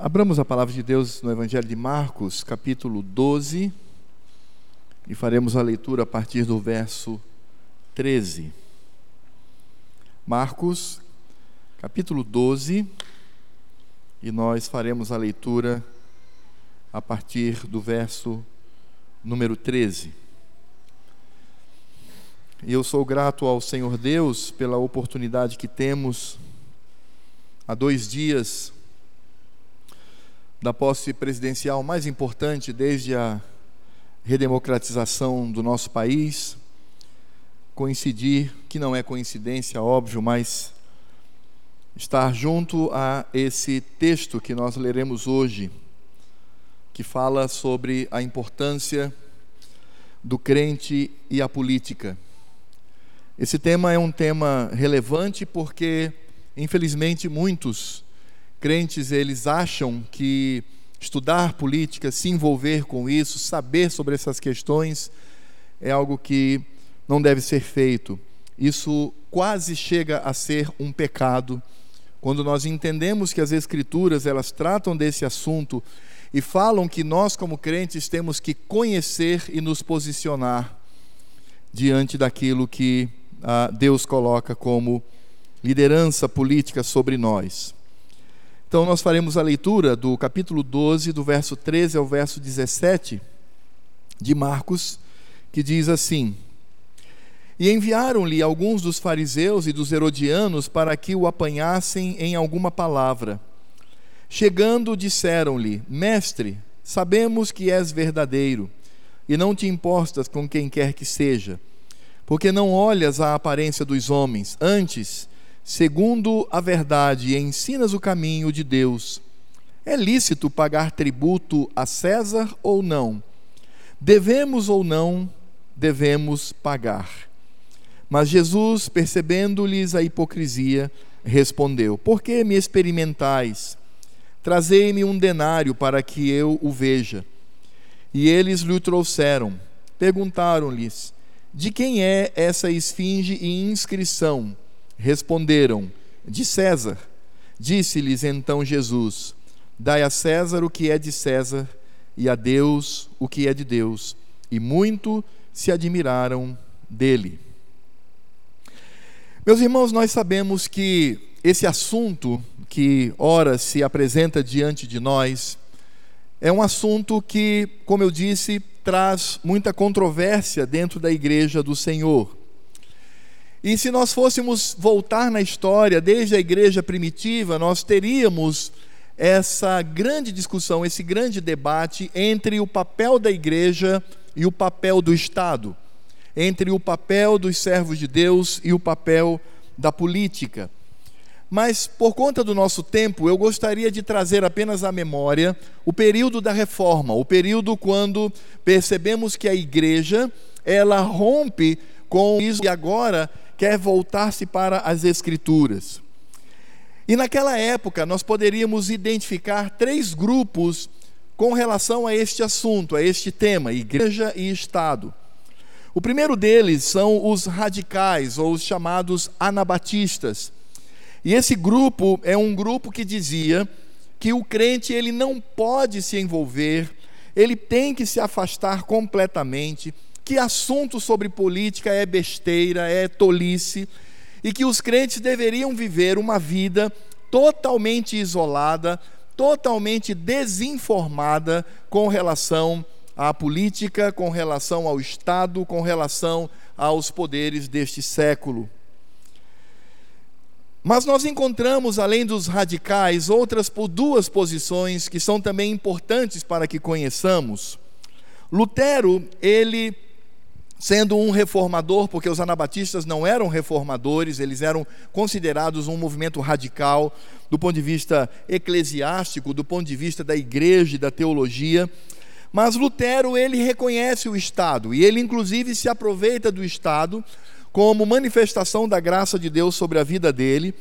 Abramos a palavra de Deus no Evangelho de Marcos, capítulo 12, e faremos a leitura a partir do verso 13. Marcos, capítulo 12, e nós faremos a leitura a partir do verso número 13. E eu sou grato ao Senhor Deus pela oportunidade que temos há dois dias da posse presidencial mais importante desde a redemocratização do nosso país, coincidir, que não é coincidência, óbvio, mas estar junto a esse texto que nós leremos hoje, que fala sobre a importância do crente e a política. Esse tema é um tema relevante porque, infelizmente, muitos crentes eles acham que estudar política, se envolver com isso, saber sobre essas questões é algo que não deve ser feito. Isso quase chega a ser um pecado quando nós entendemos que as escrituras elas tratam desse assunto e falam que nós como crentes temos que conhecer e nos posicionar diante daquilo que ah, Deus coloca como liderança política sobre nós. Então, nós faremos a leitura do capítulo 12, do verso 13 ao verso 17 de Marcos, que diz assim: E enviaram-lhe alguns dos fariseus e dos herodianos para que o apanhassem em alguma palavra. Chegando, disseram-lhe: Mestre, sabemos que és verdadeiro e não te importas com quem quer que seja, porque não olhas a aparência dos homens, antes segundo a verdade, e ensinas o caminho de Deus. É lícito pagar tributo a César ou não? Devemos ou não devemos pagar? Mas Jesus, percebendo-lhes a hipocrisia, respondeu: Por que me experimentais? Trazei-me um denário para que eu o veja. E eles lhe trouxeram. Perguntaram-lhes: De quem é essa esfinge e inscrição? Responderam: De César. Disse-lhes então Jesus: Dai a César o que é de César e a Deus o que é de Deus. E muito se admiraram dele. Meus irmãos, nós sabemos que esse assunto que ora se apresenta diante de nós é um assunto que, como eu disse, traz muita controvérsia dentro da igreja do Senhor. E se nós fôssemos voltar na história, desde a igreja primitiva, nós teríamos essa grande discussão, esse grande debate entre o papel da igreja e o papel do Estado, entre o papel dos servos de Deus e o papel da política. Mas por conta do nosso tempo, eu gostaria de trazer apenas à memória o período da reforma, o período quando percebemos que a igreja, ela rompe com isso e agora quer voltar-se para as Escrituras. E naquela época nós poderíamos identificar três grupos com relação a este assunto, a este tema, igreja e Estado. O primeiro deles são os radicais, ou os chamados anabatistas. E esse grupo é um grupo que dizia que o crente ele não pode se envolver, ele tem que se afastar completamente que assunto sobre política é besteira, é tolice, e que os crentes deveriam viver uma vida totalmente isolada, totalmente desinformada com relação à política, com relação ao Estado, com relação aos poderes deste século. Mas nós encontramos, além dos radicais, outras duas posições que são também importantes para que conheçamos. Lutero, ele sendo um reformador, porque os anabatistas não eram reformadores, eles eram considerados um movimento radical do ponto de vista eclesiástico, do ponto de vista da igreja e da teologia. Mas Lutero, ele reconhece o Estado e ele inclusive se aproveita do Estado como manifestação da graça de Deus sobre a vida dele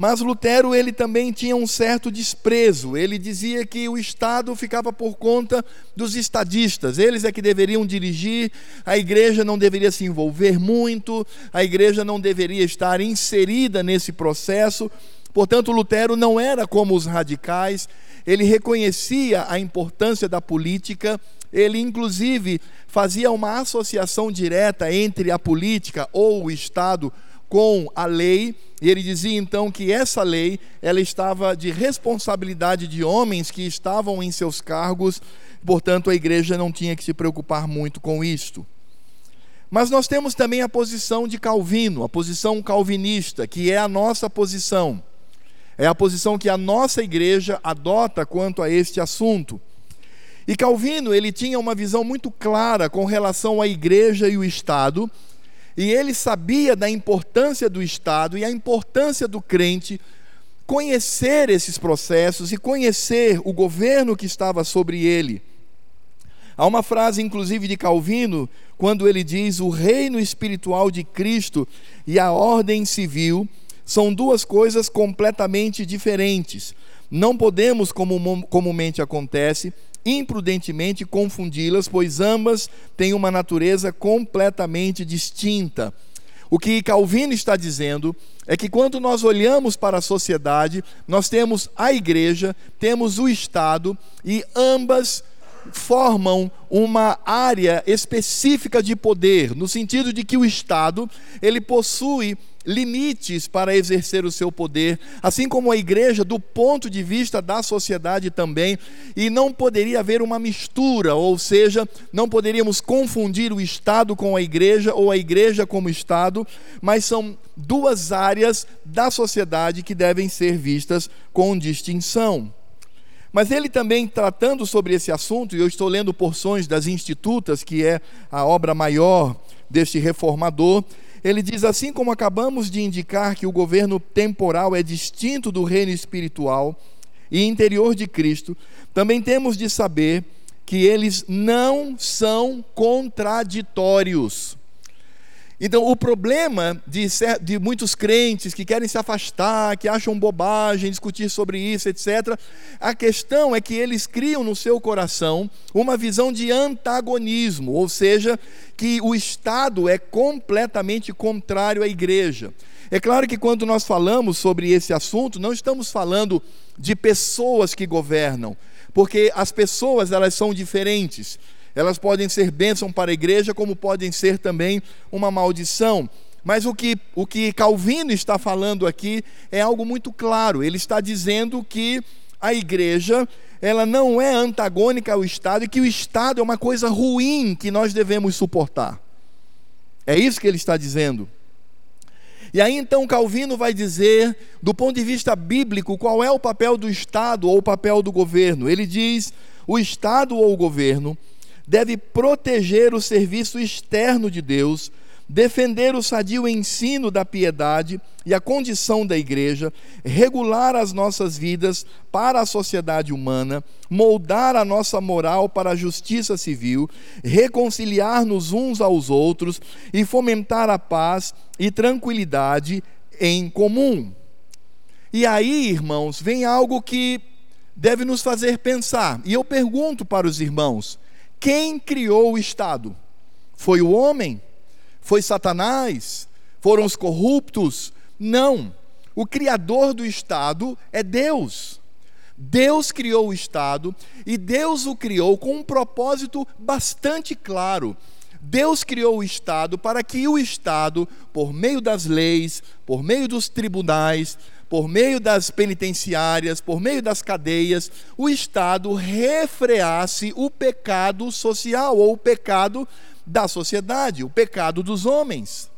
mas Lutero ele também tinha um certo desprezo. Ele dizia que o Estado ficava por conta dos estadistas. Eles é que deveriam dirigir, a igreja não deveria se envolver muito, a igreja não deveria estar inserida nesse processo. Portanto, Lutero não era como os radicais, ele reconhecia a importância da política, ele inclusive fazia uma associação direta entre a política ou o Estado com a lei, e ele dizia então que essa lei ela estava de responsabilidade de homens que estavam em seus cargos, portanto a igreja não tinha que se preocupar muito com isto. Mas nós temos também a posição de Calvino, a posição calvinista, que é a nossa posição. É a posição que a nossa igreja adota quanto a este assunto. E Calvino, ele tinha uma visão muito clara com relação à igreja e o Estado, e ele sabia da importância do Estado e a importância do crente conhecer esses processos e conhecer o governo que estava sobre ele. Há uma frase, inclusive, de Calvino, quando ele diz: O reino espiritual de Cristo e a ordem civil são duas coisas completamente diferentes. Não podemos, como comumente acontece, imprudentemente confundi-las, pois ambas têm uma natureza completamente distinta. O que Calvino está dizendo é que quando nós olhamos para a sociedade, nós temos a igreja, temos o Estado e ambas formam uma área específica de poder, no sentido de que o Estado, ele possui limites para exercer o seu poder, assim como a igreja, do ponto de vista da sociedade também, e não poderia haver uma mistura, ou seja, não poderíamos confundir o Estado com a igreja ou a igreja como Estado, mas são duas áreas da sociedade que devem ser vistas com distinção. Mas ele também tratando sobre esse assunto, e eu estou lendo porções das Institutas, que é a obra maior deste reformador, ele diz assim como acabamos de indicar que o governo temporal é distinto do reino espiritual e interior de Cristo, também temos de saber que eles não são contraditórios. Então, o problema de, de, muitos crentes que querem se afastar, que acham bobagem discutir sobre isso, etc., a questão é que eles criam no seu coração uma visão de antagonismo, ou seja, que o Estado é completamente contrário à igreja. É claro que quando nós falamos sobre esse assunto, não estamos falando de pessoas que governam, porque as pessoas elas são diferentes. Elas podem ser bênção para a igreja, como podem ser também uma maldição. Mas o que, o que Calvino está falando aqui é algo muito claro. Ele está dizendo que a igreja ela não é antagônica ao Estado e que o Estado é uma coisa ruim que nós devemos suportar. É isso que ele está dizendo. E aí então Calvino vai dizer, do ponto de vista bíblico, qual é o papel do Estado ou o papel do governo. Ele diz: o Estado ou o governo deve proteger o serviço externo de Deus, defender o sadio ensino da piedade e a condição da igreja, regular as nossas vidas para a sociedade humana, moldar a nossa moral para a justiça civil, reconciliar-nos uns aos outros e fomentar a paz e tranquilidade em comum. E aí, irmãos, vem algo que deve nos fazer pensar. E eu pergunto para os irmãos: quem criou o Estado? Foi o homem? Foi Satanás? Foram os corruptos? Não. O criador do Estado é Deus. Deus criou o Estado e Deus o criou com um propósito bastante claro. Deus criou o Estado para que o Estado, por meio das leis, por meio dos tribunais, por meio das penitenciárias, por meio das cadeias, o Estado refreasse o pecado social ou o pecado da sociedade, o pecado dos homens.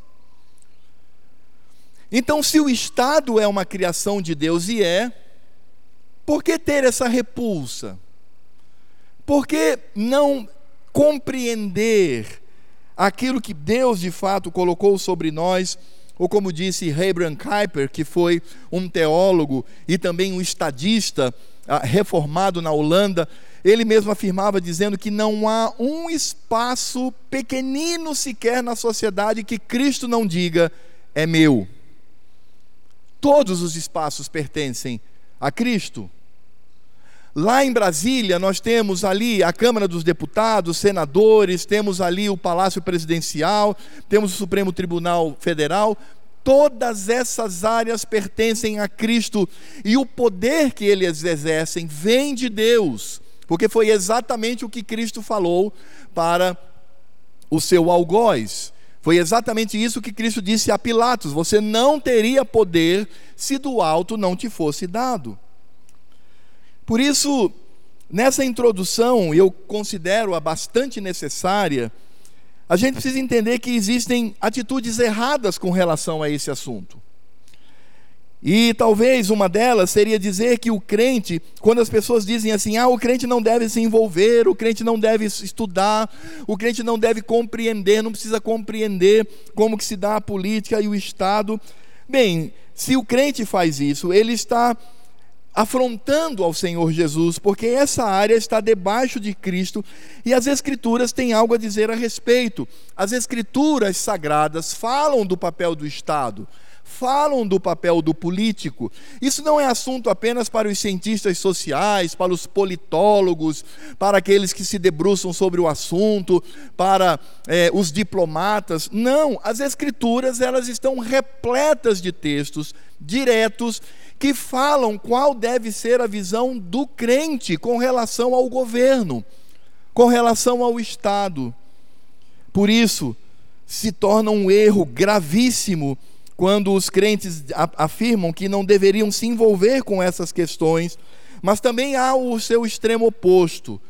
Então, se o Estado é uma criação de Deus e é, por que ter essa repulsa? Por que não compreender aquilo que Deus de fato colocou sobre nós? Ou como disse Abraham Kuyper, que foi um teólogo e também um estadista ah, reformado na Holanda, ele mesmo afirmava dizendo que não há um espaço pequenino sequer na sociedade que Cristo não diga é meu. Todos os espaços pertencem a Cristo. Lá em Brasília, nós temos ali a Câmara dos Deputados, senadores, temos ali o Palácio Presidencial, temos o Supremo Tribunal Federal. Todas essas áreas pertencem a Cristo e o poder que eles exercem vem de Deus, porque foi exatamente o que Cristo falou para o seu algoz. Foi exatamente isso que Cristo disse a Pilatos: você não teria poder se do alto não te fosse dado. Por isso, nessa introdução, eu considero-a bastante necessária, a gente precisa entender que existem atitudes erradas com relação a esse assunto. E talvez uma delas seria dizer que o crente, quando as pessoas dizem assim, ah, o crente não deve se envolver, o crente não deve estudar, o crente não deve compreender, não precisa compreender como que se dá a política e o Estado. Bem, se o crente faz isso, ele está afrontando ao Senhor Jesus, porque essa área está debaixo de Cristo e as Escrituras têm algo a dizer a respeito. As Escrituras sagradas falam do papel do Estado falam do papel do político. Isso não é assunto apenas para os cientistas sociais, para os politólogos, para aqueles que se debruçam sobre o assunto, para é, os diplomatas. Não, as escrituras elas estão repletas de textos diretos que falam qual deve ser a visão do crente com relação ao governo, com relação ao Estado. Por isso, se torna um erro gravíssimo quando os crentes afirmam que não deveriam se envolver com essas questões, mas também há o seu extremo oposto.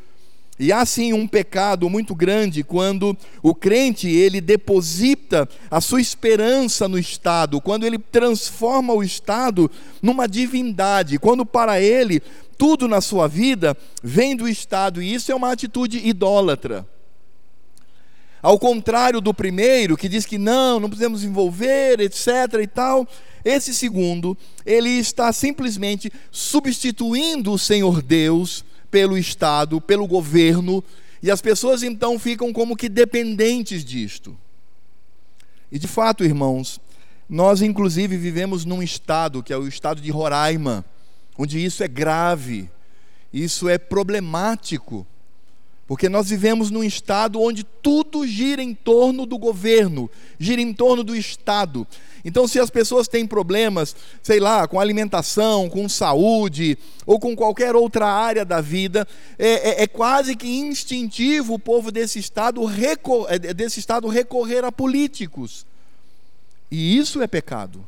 E há sim um pecado muito grande quando o crente ele deposita a sua esperança no Estado, quando ele transforma o Estado numa divindade, quando para ele tudo na sua vida vem do Estado, e isso é uma atitude idólatra. Ao contrário do primeiro, que diz que não, não podemos envolver, etc. e tal, esse segundo, ele está simplesmente substituindo o Senhor Deus pelo Estado, pelo governo, e as pessoas então ficam como que dependentes disto. E de fato, irmãos, nós inclusive vivemos num estado, que é o estado de Roraima, onde isso é grave, isso é problemático. Porque nós vivemos num estado onde tudo gira em torno do governo, gira em torno do Estado. Então, se as pessoas têm problemas, sei lá, com alimentação, com saúde, ou com qualquer outra área da vida, é, é, é quase que instintivo o povo desse estado, recor é, desse estado recorrer a políticos. E isso é pecado.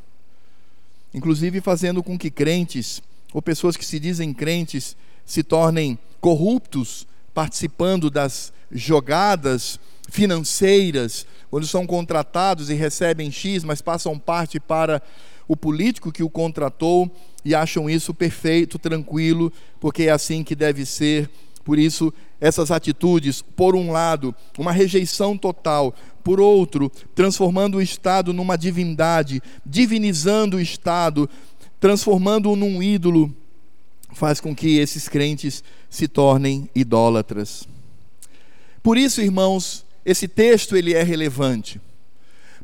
Inclusive fazendo com que crentes, ou pessoas que se dizem crentes, se tornem corruptos participando das jogadas financeiras, quando são contratados e recebem X, mas passam parte para o político que o contratou e acham isso perfeito, tranquilo, porque é assim que deve ser. Por isso, essas atitudes, por um lado, uma rejeição total, por outro, transformando o Estado numa divindade, divinizando o Estado, transformando-o num ídolo, faz com que esses crentes se tornem idólatras. Por isso, irmãos, esse texto ele é relevante.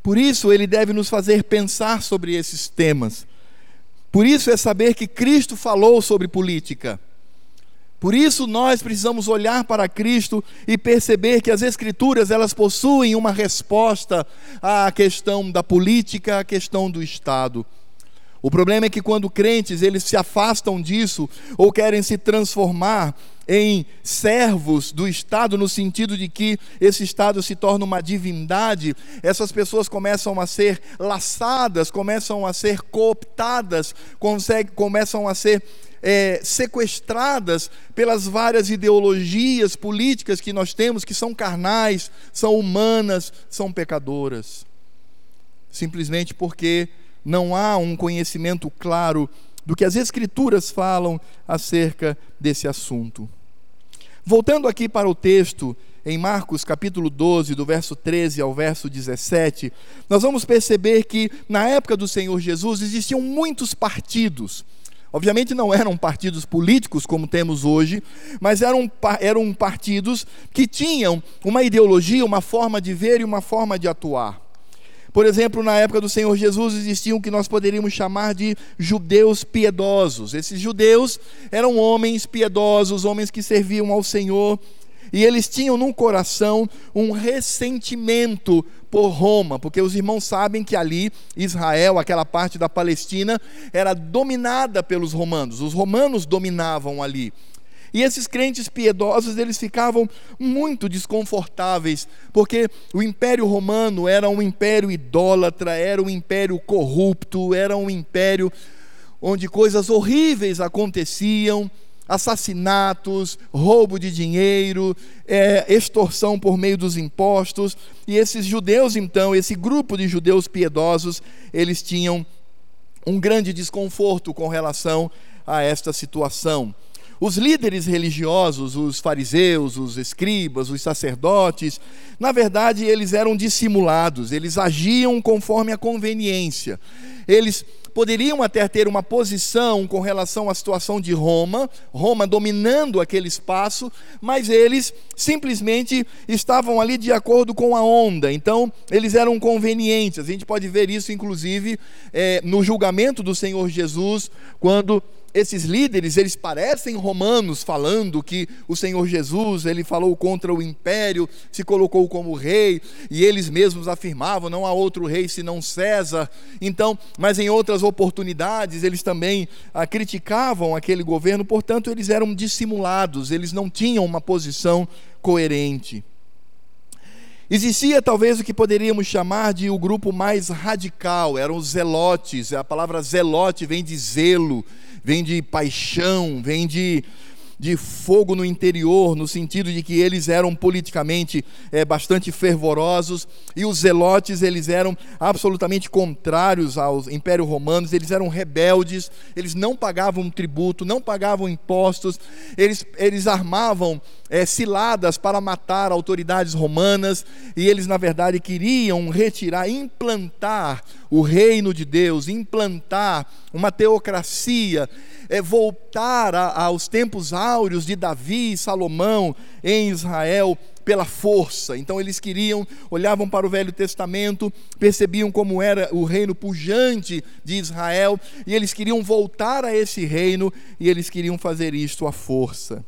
Por isso ele deve nos fazer pensar sobre esses temas. Por isso é saber que Cristo falou sobre política. Por isso nós precisamos olhar para Cristo e perceber que as escrituras elas possuem uma resposta à questão da política, à questão do Estado. O problema é que quando crentes eles se afastam disso ou querem se transformar em servos do Estado, no sentido de que esse Estado se torna uma divindade, essas pessoas começam a ser laçadas, começam a ser cooptadas, consegue, começam a ser é, sequestradas pelas várias ideologias políticas que nós temos, que são carnais, são humanas, são pecadoras. Simplesmente porque não há um conhecimento claro do que as Escrituras falam acerca desse assunto. Voltando aqui para o texto, em Marcos capítulo 12, do verso 13 ao verso 17, nós vamos perceber que na época do Senhor Jesus existiam muitos partidos. Obviamente não eram partidos políticos como temos hoje, mas eram, eram partidos que tinham uma ideologia, uma forma de ver e uma forma de atuar. Por exemplo, na época do Senhor Jesus existiam o que nós poderíamos chamar de judeus piedosos. Esses judeus eram homens piedosos, homens que serviam ao Senhor. e eles tinham no coração um ressentimento por Roma, porque os irmãos sabem que ali Israel, aquela parte da Palestina, era dominada pelos romanos. Os romanos dominavam ali. E esses crentes piedosos, eles ficavam muito desconfortáveis, porque o Império Romano era um império idólatra, era um império corrupto, era um império onde coisas horríveis aconteciam, assassinatos, roubo de dinheiro, é, extorsão por meio dos impostos. E esses judeus, então, esse grupo de judeus piedosos, eles tinham um grande desconforto com relação a esta situação. Os líderes religiosos, os fariseus, os escribas, os sacerdotes, na verdade, eles eram dissimulados, eles agiam conforme a conveniência. Eles poderiam até ter uma posição com relação à situação de Roma, Roma dominando aquele espaço, mas eles simplesmente estavam ali de acordo com a onda, então eles eram convenientes. A gente pode ver isso, inclusive, é, no julgamento do Senhor Jesus, quando esses líderes, eles parecem romanos falando que o Senhor Jesus, ele falou contra o império, se colocou como rei, e eles mesmos afirmavam, não há outro rei senão César. Então, mas em outras oportunidades, eles também ah, criticavam aquele governo, portanto, eles eram dissimulados, eles não tinham uma posição coerente. Existia talvez o que poderíamos chamar de o grupo mais radical, eram os zelotes, a palavra zelote vem de zelo, vem de paixão, vem de, de fogo no interior, no sentido de que eles eram politicamente é, bastante fervorosos, e os zelotes eles eram absolutamente contrários ao Império Romano, eles eram rebeldes, eles não pagavam tributo, não pagavam impostos, eles, eles armavam é, ciladas para matar autoridades romanas, e eles, na verdade, queriam retirar, implantar o reino de Deus, implantar uma teocracia, é, voltar a, aos tempos áureos de Davi e Salomão em Israel pela força. Então eles queriam, olhavam para o Velho Testamento, percebiam como era o reino pujante de Israel, e eles queriam voltar a esse reino, e eles queriam fazer isto à força.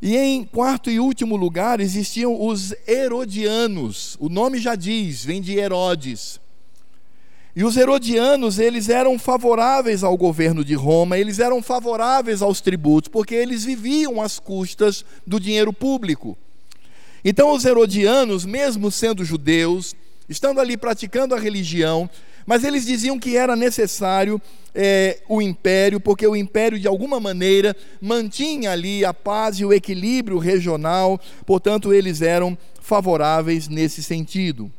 E em quarto e último lugar existiam os Herodianos. O nome já diz, vem de Herodes. E os herodianos, eles eram favoráveis ao governo de Roma, eles eram favoráveis aos tributos, porque eles viviam às custas do dinheiro público. Então, os herodianos, mesmo sendo judeus, estando ali praticando a religião, mas eles diziam que era necessário é, o império, porque o império, de alguma maneira, mantinha ali a paz e o equilíbrio regional, portanto, eles eram favoráveis nesse sentido.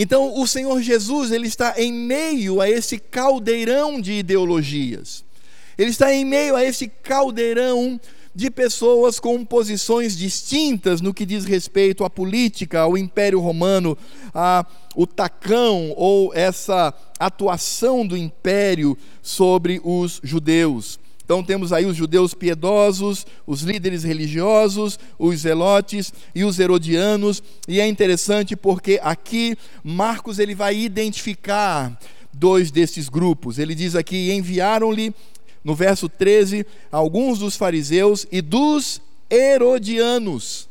Então, o Senhor Jesus, ele está em meio a esse caldeirão de ideologias. Ele está em meio a esse caldeirão de pessoas com posições distintas no que diz respeito à política, ao Império Romano, a o tacão ou essa atuação do império sobre os judeus. Então temos aí os judeus piedosos, os líderes religiosos, os zelotes e os herodianos, e é interessante porque aqui Marcos ele vai identificar dois desses grupos. Ele diz aqui: enviaram-lhe no verso 13, alguns dos fariseus e dos herodianos.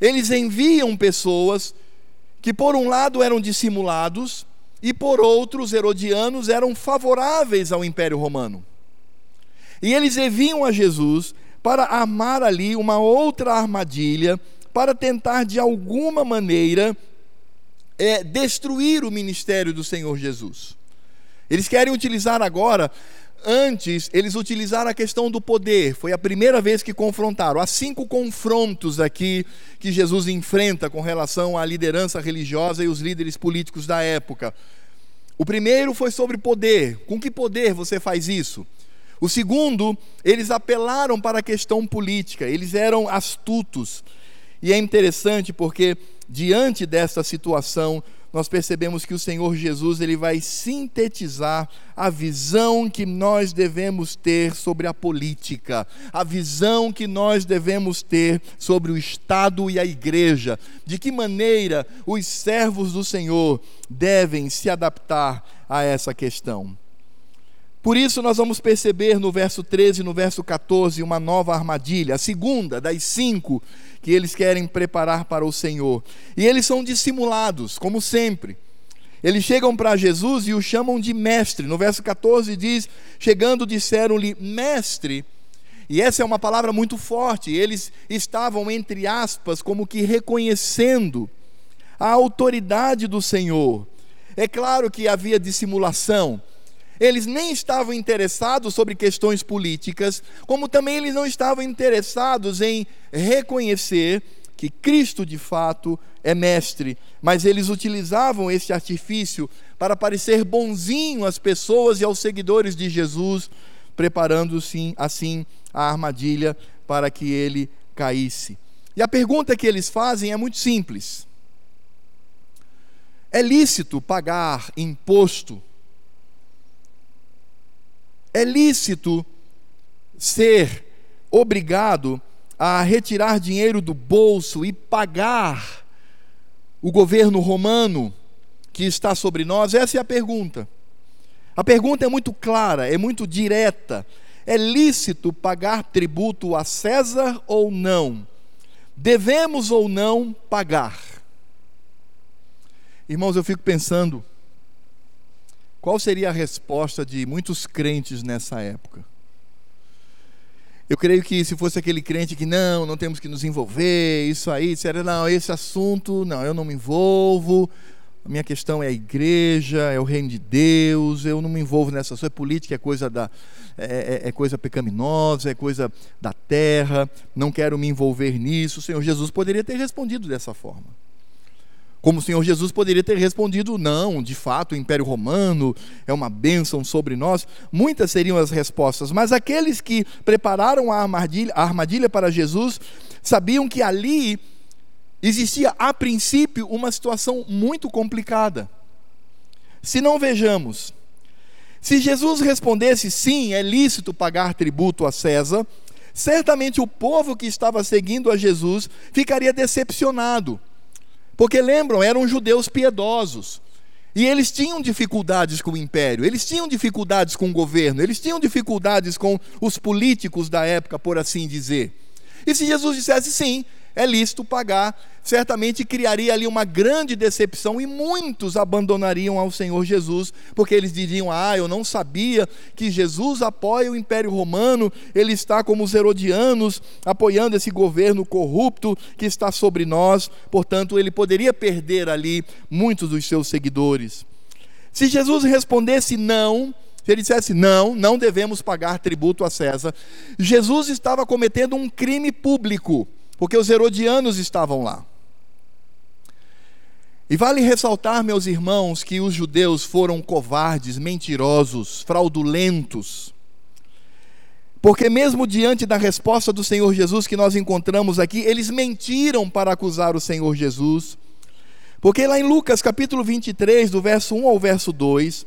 Eles enviam pessoas que, por um lado, eram dissimulados e, por outro, os herodianos eram favoráveis ao Império Romano. E eles enviam a Jesus para armar ali uma outra armadilha, para tentar, de alguma maneira, é, destruir o ministério do Senhor Jesus. Eles querem utilizar agora Antes, eles utilizaram a questão do poder, foi a primeira vez que confrontaram. Há cinco confrontos aqui que Jesus enfrenta com relação à liderança religiosa e os líderes políticos da época. O primeiro foi sobre poder. Com que poder você faz isso? O segundo, eles apelaram para a questão política, eles eram astutos. E é interessante porque, diante dessa situação, nós percebemos que o Senhor Jesus ele vai sintetizar a visão que nós devemos ter sobre a política, a visão que nós devemos ter sobre o Estado e a igreja, de que maneira os servos do Senhor devem se adaptar a essa questão. Por isso, nós vamos perceber no verso 13 e no verso 14 uma nova armadilha, a segunda das cinco que eles querem preparar para o Senhor. E eles são dissimulados, como sempre. Eles chegam para Jesus e o chamam de mestre. No verso 14 diz: Chegando, disseram-lhe, mestre. E essa é uma palavra muito forte. Eles estavam, entre aspas, como que reconhecendo a autoridade do Senhor. É claro que havia dissimulação eles nem estavam interessados sobre questões políticas, como também eles não estavam interessados em reconhecer que Cristo de fato é mestre, mas eles utilizavam este artifício para parecer bonzinho às pessoas e aos seguidores de Jesus, preparando sim assim a armadilha para que ele caísse. E a pergunta que eles fazem é muito simples: É lícito pagar imposto é lícito ser obrigado a retirar dinheiro do bolso e pagar o governo romano que está sobre nós? Essa é a pergunta. A pergunta é muito clara, é muito direta. É lícito pagar tributo a César ou não? Devemos ou não pagar? Irmãos, eu fico pensando qual seria a resposta de muitos crentes nessa época? Eu creio que se fosse aquele crente que não, não temos que nos envolver, isso aí, disseram, não, esse assunto, não, eu não me envolvo, a minha questão é a igreja, é o reino de Deus, eu não me envolvo nessa é política, é coisa, da, é, é, é coisa pecaminosa, é coisa da terra, não quero me envolver nisso. O Senhor Jesus poderia ter respondido dessa forma. Como o Senhor Jesus poderia ter respondido: não, de fato, o Império Romano é uma bênção sobre nós. Muitas seriam as respostas, mas aqueles que prepararam a armadilha, a armadilha para Jesus sabiam que ali existia, a princípio, uma situação muito complicada. Se não vejamos, se Jesus respondesse sim, é lícito pagar tributo a César, certamente o povo que estava seguindo a Jesus ficaria decepcionado porque lembram, eram judeus piedosos. E eles tinham dificuldades com o império, eles tinham dificuldades com o governo, eles tinham dificuldades com os políticos da época, por assim dizer. E se Jesus dissesse sim, é lícito pagar, certamente criaria ali uma grande decepção e muitos abandonariam ao Senhor Jesus, porque eles diriam: Ah, eu não sabia que Jesus apoia o Império Romano, ele está como os herodianos, apoiando esse governo corrupto que está sobre nós, portanto, ele poderia perder ali muitos dos seus seguidores. Se Jesus respondesse não, se ele dissesse não, não devemos pagar tributo a César, Jesus estava cometendo um crime público porque os herodianos estavam lá. E vale ressaltar, meus irmãos, que os judeus foram covardes, mentirosos, fraudulentos. Porque, mesmo diante da resposta do Senhor Jesus que nós encontramos aqui, eles mentiram para acusar o Senhor Jesus. Porque lá em Lucas capítulo 23, do verso 1 ao verso 2,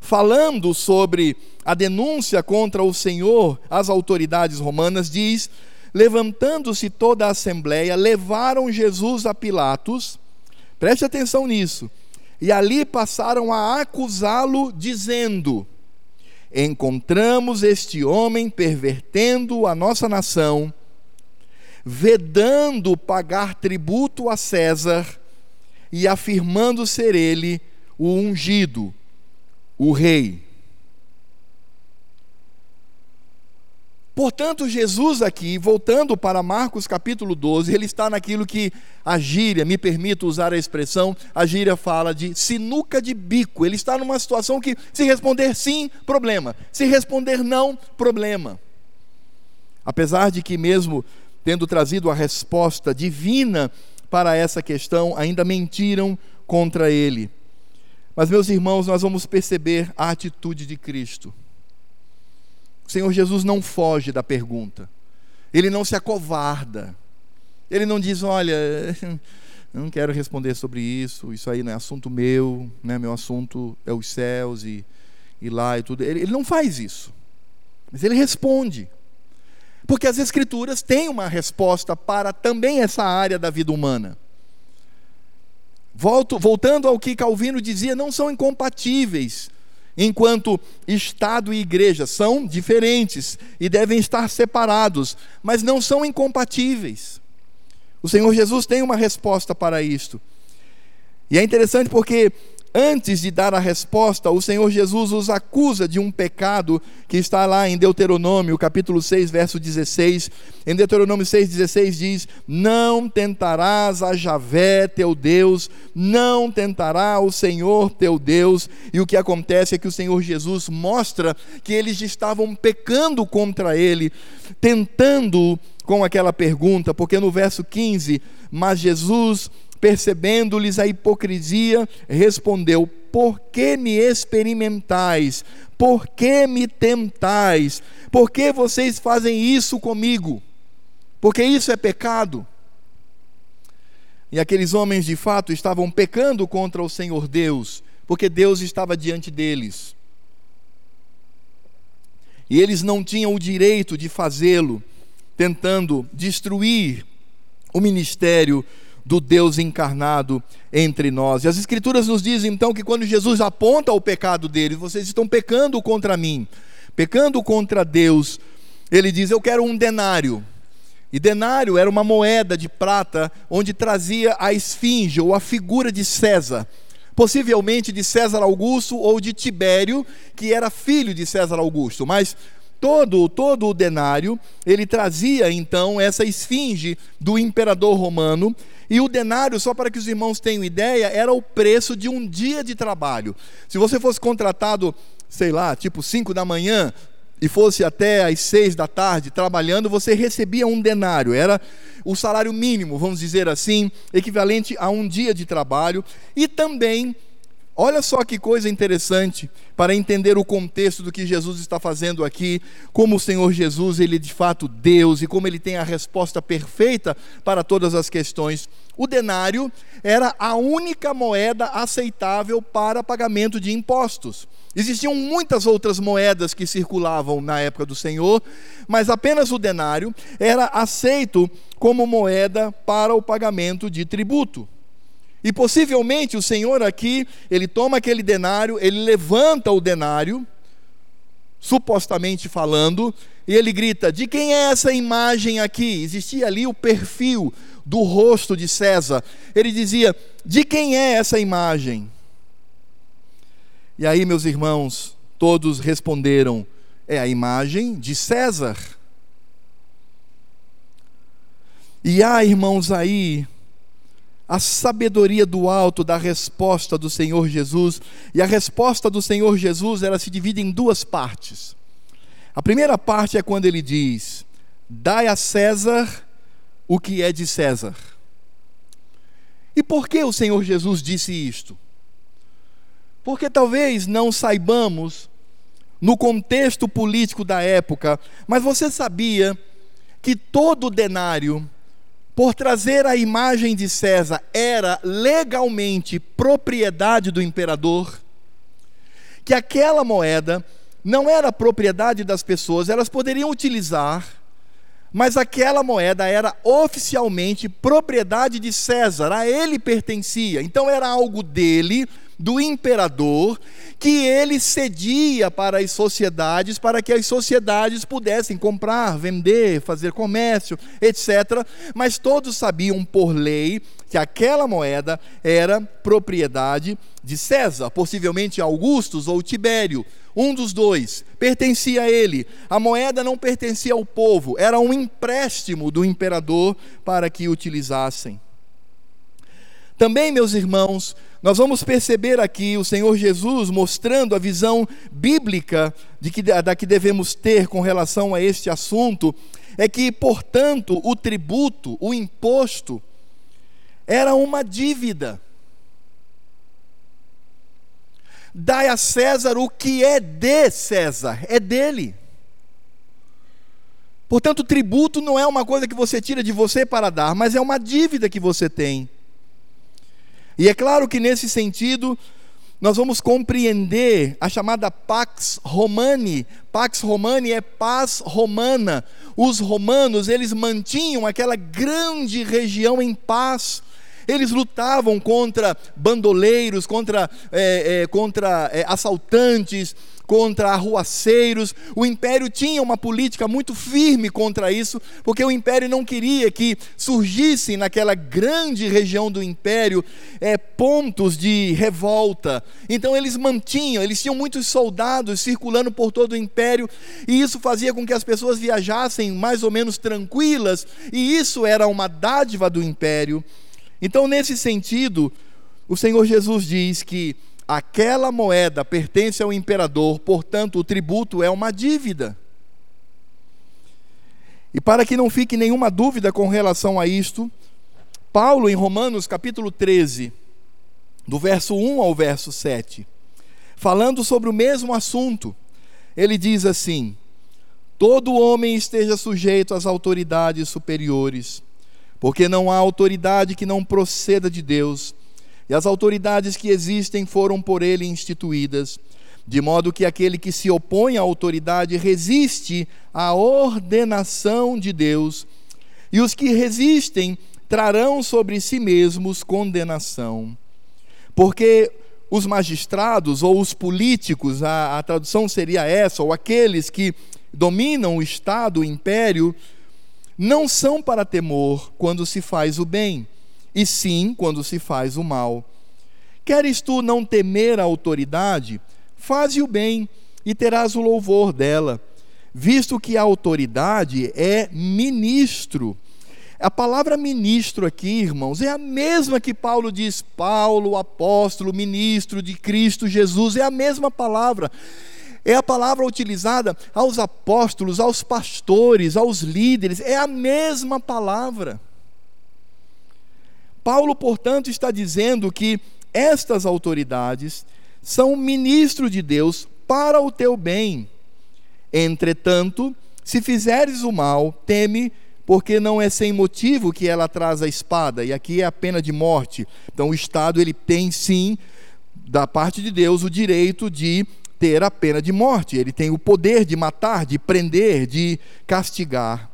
falando sobre a denúncia contra o Senhor às autoridades romanas, diz: Levantando-se toda a assembleia, levaram Jesus a Pilatos, preste atenção nisso, e ali passaram a acusá-lo, dizendo: Encontramos este homem pervertendo a nossa nação, vedando pagar tributo a César e afirmando ser ele o ungido, o rei. Portanto, Jesus aqui, voltando para Marcos capítulo 12, ele está naquilo que a gíria, me permito usar a expressão, a gíria fala de sinuca de bico. Ele está numa situação que, se responder sim, problema. Se responder não, problema. Apesar de que, mesmo tendo trazido a resposta divina para essa questão, ainda mentiram contra ele. Mas, meus irmãos, nós vamos perceber a atitude de Cristo. O Senhor Jesus não foge da pergunta, ele não se acovarda, ele não diz: Olha, não quero responder sobre isso, isso aí não é assunto meu, né? meu assunto é os céus e, e lá e tudo. Ele, ele não faz isso, mas ele responde. Porque as Escrituras têm uma resposta para também essa área da vida humana. Volto, voltando ao que Calvino dizia, não são incompatíveis enquanto Estado e igreja são diferentes e devem estar separados, mas não são incompatíveis. O Senhor Jesus tem uma resposta para isto. E é interessante porque antes de dar a resposta, o Senhor Jesus os acusa de um pecado que está lá em Deuteronômio, capítulo 6, verso 16. Em Deuteronômio 6,16 diz: Não tentarás a Javé teu Deus, não tentará o Senhor teu Deus. E o que acontece é que o Senhor Jesus mostra que eles estavam pecando contra ele, tentando com aquela pergunta, porque no verso 15, mas Jesus percebendo-lhes a hipocrisia, respondeu: Por que me experimentais? Por que me tentais? Por que vocês fazem isso comigo? Porque isso é pecado. E aqueles homens de fato estavam pecando contra o Senhor Deus, porque Deus estava diante deles. E eles não tinham o direito de fazê-lo, tentando destruir o ministério do Deus encarnado entre nós. E as Escrituras nos dizem então que quando Jesus aponta o pecado deles, vocês estão pecando contra mim, pecando contra Deus, ele diz: Eu quero um denário. E denário era uma moeda de prata onde trazia a esfinge ou a figura de César, possivelmente de César Augusto ou de Tibério, que era filho de César Augusto, mas todo todo o denário, ele trazia então essa esfinge do imperador romano e o denário, só para que os irmãos tenham ideia, era o preço de um dia de trabalho. Se você fosse contratado, sei lá, tipo 5 da manhã, e fosse até às seis da tarde trabalhando, você recebia um denário. Era o salário mínimo, vamos dizer assim, equivalente a um dia de trabalho. E também Olha só que coisa interessante para entender o contexto do que Jesus está fazendo aqui, como o Senhor Jesus, ele é de fato Deus e como ele tem a resposta perfeita para todas as questões. O denário era a única moeda aceitável para pagamento de impostos. Existiam muitas outras moedas que circulavam na época do Senhor, mas apenas o denário era aceito como moeda para o pagamento de tributo. E possivelmente o Senhor aqui, ele toma aquele denário, ele levanta o denário, supostamente falando, e ele grita: De quem é essa imagem aqui? Existia ali o perfil do rosto de César. Ele dizia: De quem é essa imagem? E aí, meus irmãos, todos responderam: É a imagem de César. E há, irmãos, aí a sabedoria do alto da resposta do Senhor Jesus. E a resposta do Senhor Jesus, ela se divide em duas partes. A primeira parte é quando ele diz: Dai a César o que é de César. E por que o Senhor Jesus disse isto? Porque talvez não saibamos no contexto político da época, mas você sabia que todo denário por trazer a imagem de César, era legalmente propriedade do imperador, que aquela moeda não era propriedade das pessoas, elas poderiam utilizar, mas aquela moeda era oficialmente propriedade de César, a ele pertencia, então era algo dele, do imperador, que ele cedia para as sociedades, para que as sociedades pudessem comprar, vender, fazer comércio, etc. Mas todos sabiam por lei que aquela moeda era propriedade de César, possivelmente Augustus ou Tibério, um dos dois, pertencia a ele. A moeda não pertencia ao povo, era um empréstimo do imperador para que utilizassem. Também, meus irmãos, nós vamos perceber aqui o Senhor Jesus mostrando a visão bíblica de que, da que devemos ter com relação a este assunto, é que, portanto, o tributo, o imposto, era uma dívida. Dai a César o que é de César, é dele. Portanto, o tributo não é uma coisa que você tira de você para dar, mas é uma dívida que você tem. E é claro que nesse sentido, nós vamos compreender a chamada Pax Romani. Pax Romani é paz romana. Os romanos, eles mantinham aquela grande região em paz. Eles lutavam contra bandoleiros, contra, é, é, contra é, assaltantes, contra arruaceiros. O império tinha uma política muito firme contra isso, porque o império não queria que surgissem naquela grande região do império é, pontos de revolta. Então eles mantinham, eles tinham muitos soldados circulando por todo o império, e isso fazia com que as pessoas viajassem mais ou menos tranquilas, e isso era uma dádiva do império. Então, nesse sentido, o Senhor Jesus diz que aquela moeda pertence ao imperador, portanto, o tributo é uma dívida. E para que não fique nenhuma dúvida com relação a isto, Paulo, em Romanos capítulo 13, do verso 1 ao verso 7, falando sobre o mesmo assunto, ele diz assim: Todo homem esteja sujeito às autoridades superiores, porque não há autoridade que não proceda de Deus e as autoridades que existem foram por ele instituídas, de modo que aquele que se opõe à autoridade resiste à ordenação de Deus, e os que resistem trarão sobre si mesmos condenação. Porque os magistrados ou os políticos, a, a tradução seria essa, ou aqueles que dominam o Estado, o império, não são para temor quando se faz o bem e sim quando se faz o mal. Queres tu não temer a autoridade? Faze o bem e terás o louvor dela, visto que a autoridade é ministro. A palavra ministro aqui, irmãos, é a mesma que Paulo diz, Paulo, apóstolo, ministro de Cristo Jesus, é a mesma palavra. É a palavra utilizada aos apóstolos, aos pastores, aos líderes, é a mesma palavra. Paulo, portanto, está dizendo que estas autoridades são ministros de Deus para o teu bem. Entretanto, se fizeres o mal, teme, porque não é sem motivo que ela traz a espada, e aqui é a pena de morte. Então, o Estado ele tem sim, da parte de Deus, o direito de ter a pena de morte. Ele tem o poder de matar, de prender, de castigar.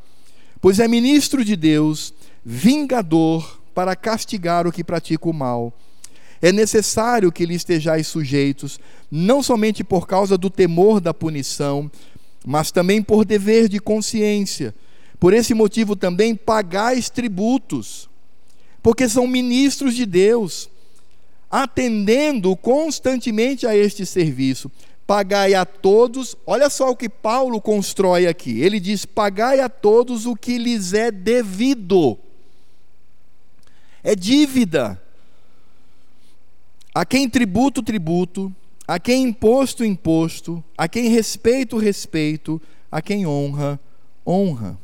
Pois é ministro de Deus, vingador para castigar o que pratica o mal. É necessário que lhe estejais sujeitos, não somente por causa do temor da punição, mas também por dever de consciência. Por esse motivo também pagais tributos, porque são ministros de Deus, atendendo constantemente a este serviço. Pagai a todos, olha só o que Paulo constrói aqui. Ele diz: pagai a todos o que lhes é devido é dívida. A quem tributo, tributo, a quem imposto, imposto, a quem respeito, respeito, a quem honra, honra.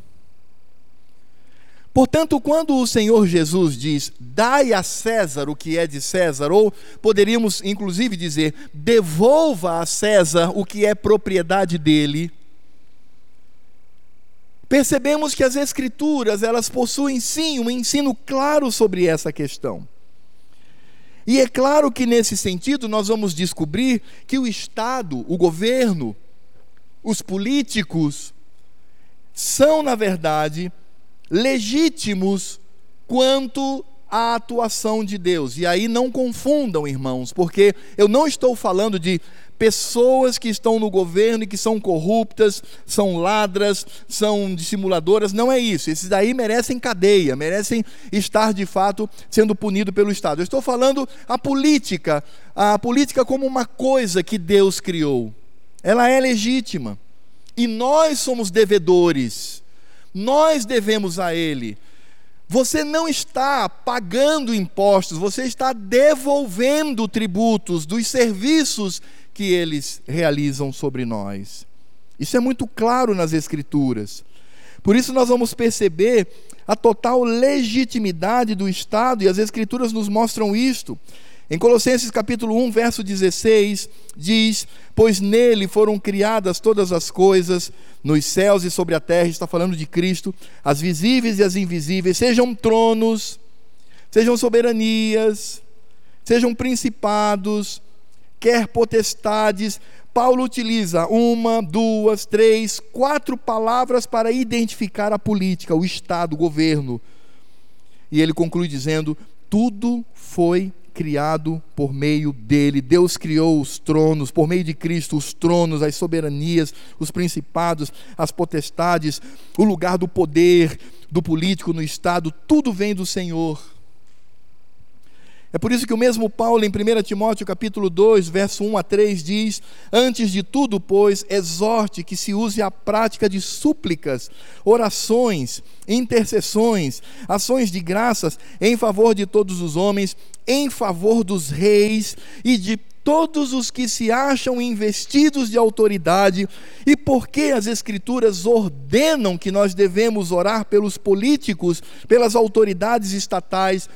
Portanto, quando o Senhor Jesus diz: "Dai a César o que é de César", ou poderíamos inclusive dizer: "Devolva a César o que é propriedade dele", percebemos que as escrituras, elas possuem sim um ensino claro sobre essa questão. E é claro que nesse sentido nós vamos descobrir que o Estado, o governo, os políticos são, na verdade, legítimos quanto à atuação de Deus. E aí não confundam, irmãos, porque eu não estou falando de pessoas que estão no governo e que são corruptas, são ladras, são dissimuladoras, não é isso. Esses daí merecem cadeia, merecem estar de fato sendo punidos pelo Estado. Eu estou falando a política, a política como uma coisa que Deus criou. Ela é legítima. E nós somos devedores. Nós devemos a Ele. Você não está pagando impostos, você está devolvendo tributos dos serviços que eles realizam sobre nós. Isso é muito claro nas Escrituras. Por isso, nós vamos perceber a total legitimidade do Estado, e as Escrituras nos mostram isto. Em Colossenses capítulo 1, verso 16, diz: Pois nele foram criadas todas as coisas, nos céus e sobre a terra, está falando de Cristo, as visíveis e as invisíveis, sejam tronos, sejam soberanias, sejam principados, quer potestades. Paulo utiliza uma, duas, três, quatro palavras para identificar a política, o Estado, o governo. E ele conclui dizendo: tudo foi criado por meio dele. Deus criou os tronos, por meio de Cristo, os tronos, as soberanias, os principados, as potestades, o lugar do poder, do político no Estado, tudo vem do Senhor. É por isso que o mesmo Paulo, em 1 Timóteo capítulo 2, verso 1 a 3, diz: Antes de tudo, pois, exorte que se use a prática de súplicas, orações, intercessões, ações de graças em favor de todos os homens, em favor dos reis e de todos os que se acham investidos de autoridade, e porque as Escrituras ordenam que nós devemos orar pelos políticos, pelas autoridades estatais,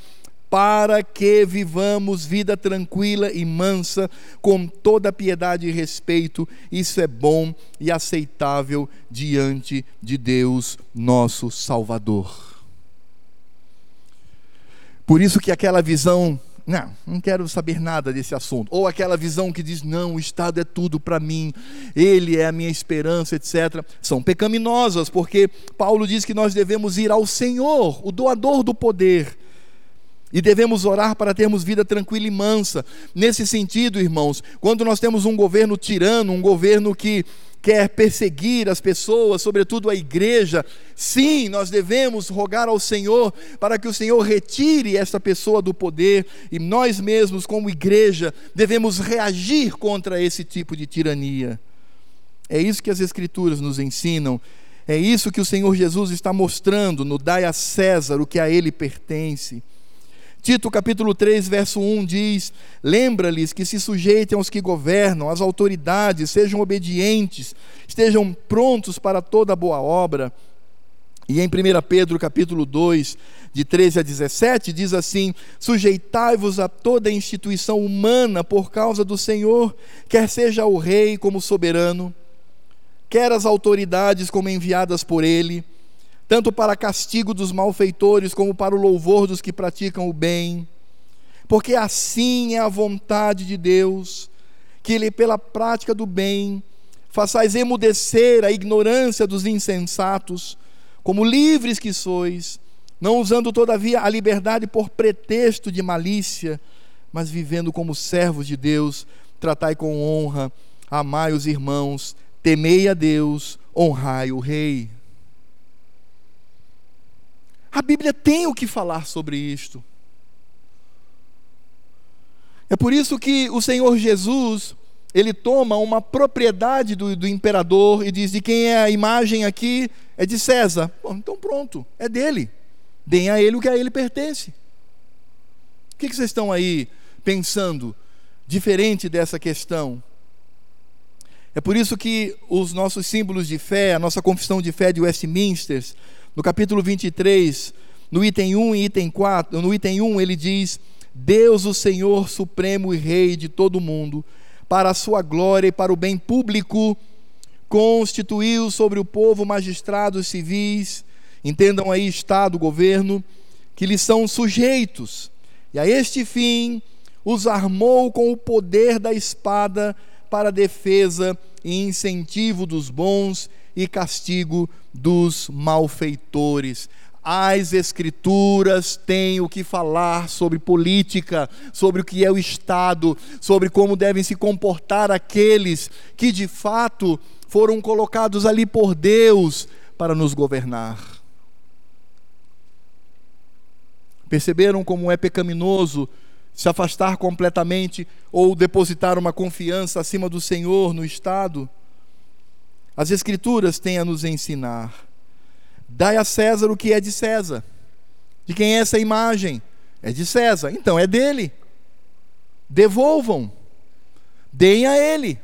para que vivamos vida tranquila e mansa, com toda piedade e respeito. Isso é bom e aceitável diante de Deus, nosso Salvador. Por isso que aquela visão não, não quero saber nada desse assunto. Ou aquela visão que diz: não, o Estado é tudo para mim, ele é a minha esperança, etc. São pecaminosas, porque Paulo diz que nós devemos ir ao Senhor, o doador do poder, e devemos orar para termos vida tranquila e mansa. Nesse sentido, irmãos, quando nós temos um governo tirano, um governo que quer perseguir as pessoas, sobretudo a igreja, sim, nós devemos rogar ao Senhor para que o Senhor retire esta pessoa do poder e nós mesmos, como igreja, devemos reagir contra esse tipo de tirania. É isso que as Escrituras nos ensinam. É isso que o Senhor Jesus está mostrando no Dai a César o que a ele pertence. Tito capítulo 3, verso 1 diz: Lembra-lhes que se sujeitem aos que governam, às autoridades, sejam obedientes, estejam prontos para toda boa obra. E em 1 Pedro capítulo 2, de 13 a 17, diz assim: Sujeitai-vos a toda instituição humana por causa do Senhor, quer seja o rei como soberano, quer as autoridades como enviadas por ele tanto para castigo dos malfeitores como para o louvor dos que praticam o bem. Porque assim é a vontade de Deus, que Ele, pela prática do bem, façais emudecer a ignorância dos insensatos, como livres que sois, não usando todavia a liberdade por pretexto de malícia, mas vivendo como servos de Deus, tratai com honra, amai os irmãos, temei a Deus, honrai o Rei. A Bíblia tem o que falar sobre isto. É por isso que o Senhor Jesus, ele toma uma propriedade do, do imperador e diz: de quem é a imagem aqui? É de César. Bom, então pronto, é dele. Deem a ele o que a ele pertence. O que, que vocês estão aí pensando diferente dessa questão? É por isso que os nossos símbolos de fé, a nossa confissão de fé de Westminster, no capítulo 23, no item 1 e item 4, no item 1 ele diz: Deus, o Senhor supremo e rei de todo o mundo, para a sua glória e para o bem público, constituiu sobre o povo magistrados civis, entendam aí estado, governo, que lhes são sujeitos. E a este fim os armou com o poder da espada para defesa e incentivo dos bons e castigo dos malfeitores. As Escrituras têm o que falar sobre política, sobre o que é o Estado, sobre como devem se comportar aqueles que de fato foram colocados ali por Deus para nos governar. Perceberam como é pecaminoso se afastar completamente ou depositar uma confiança acima do Senhor no Estado? As Escrituras têm a nos ensinar. Dai a César o que é de César. De quem é essa imagem? É de César. Então é dele. Devolvam. Deem a ele.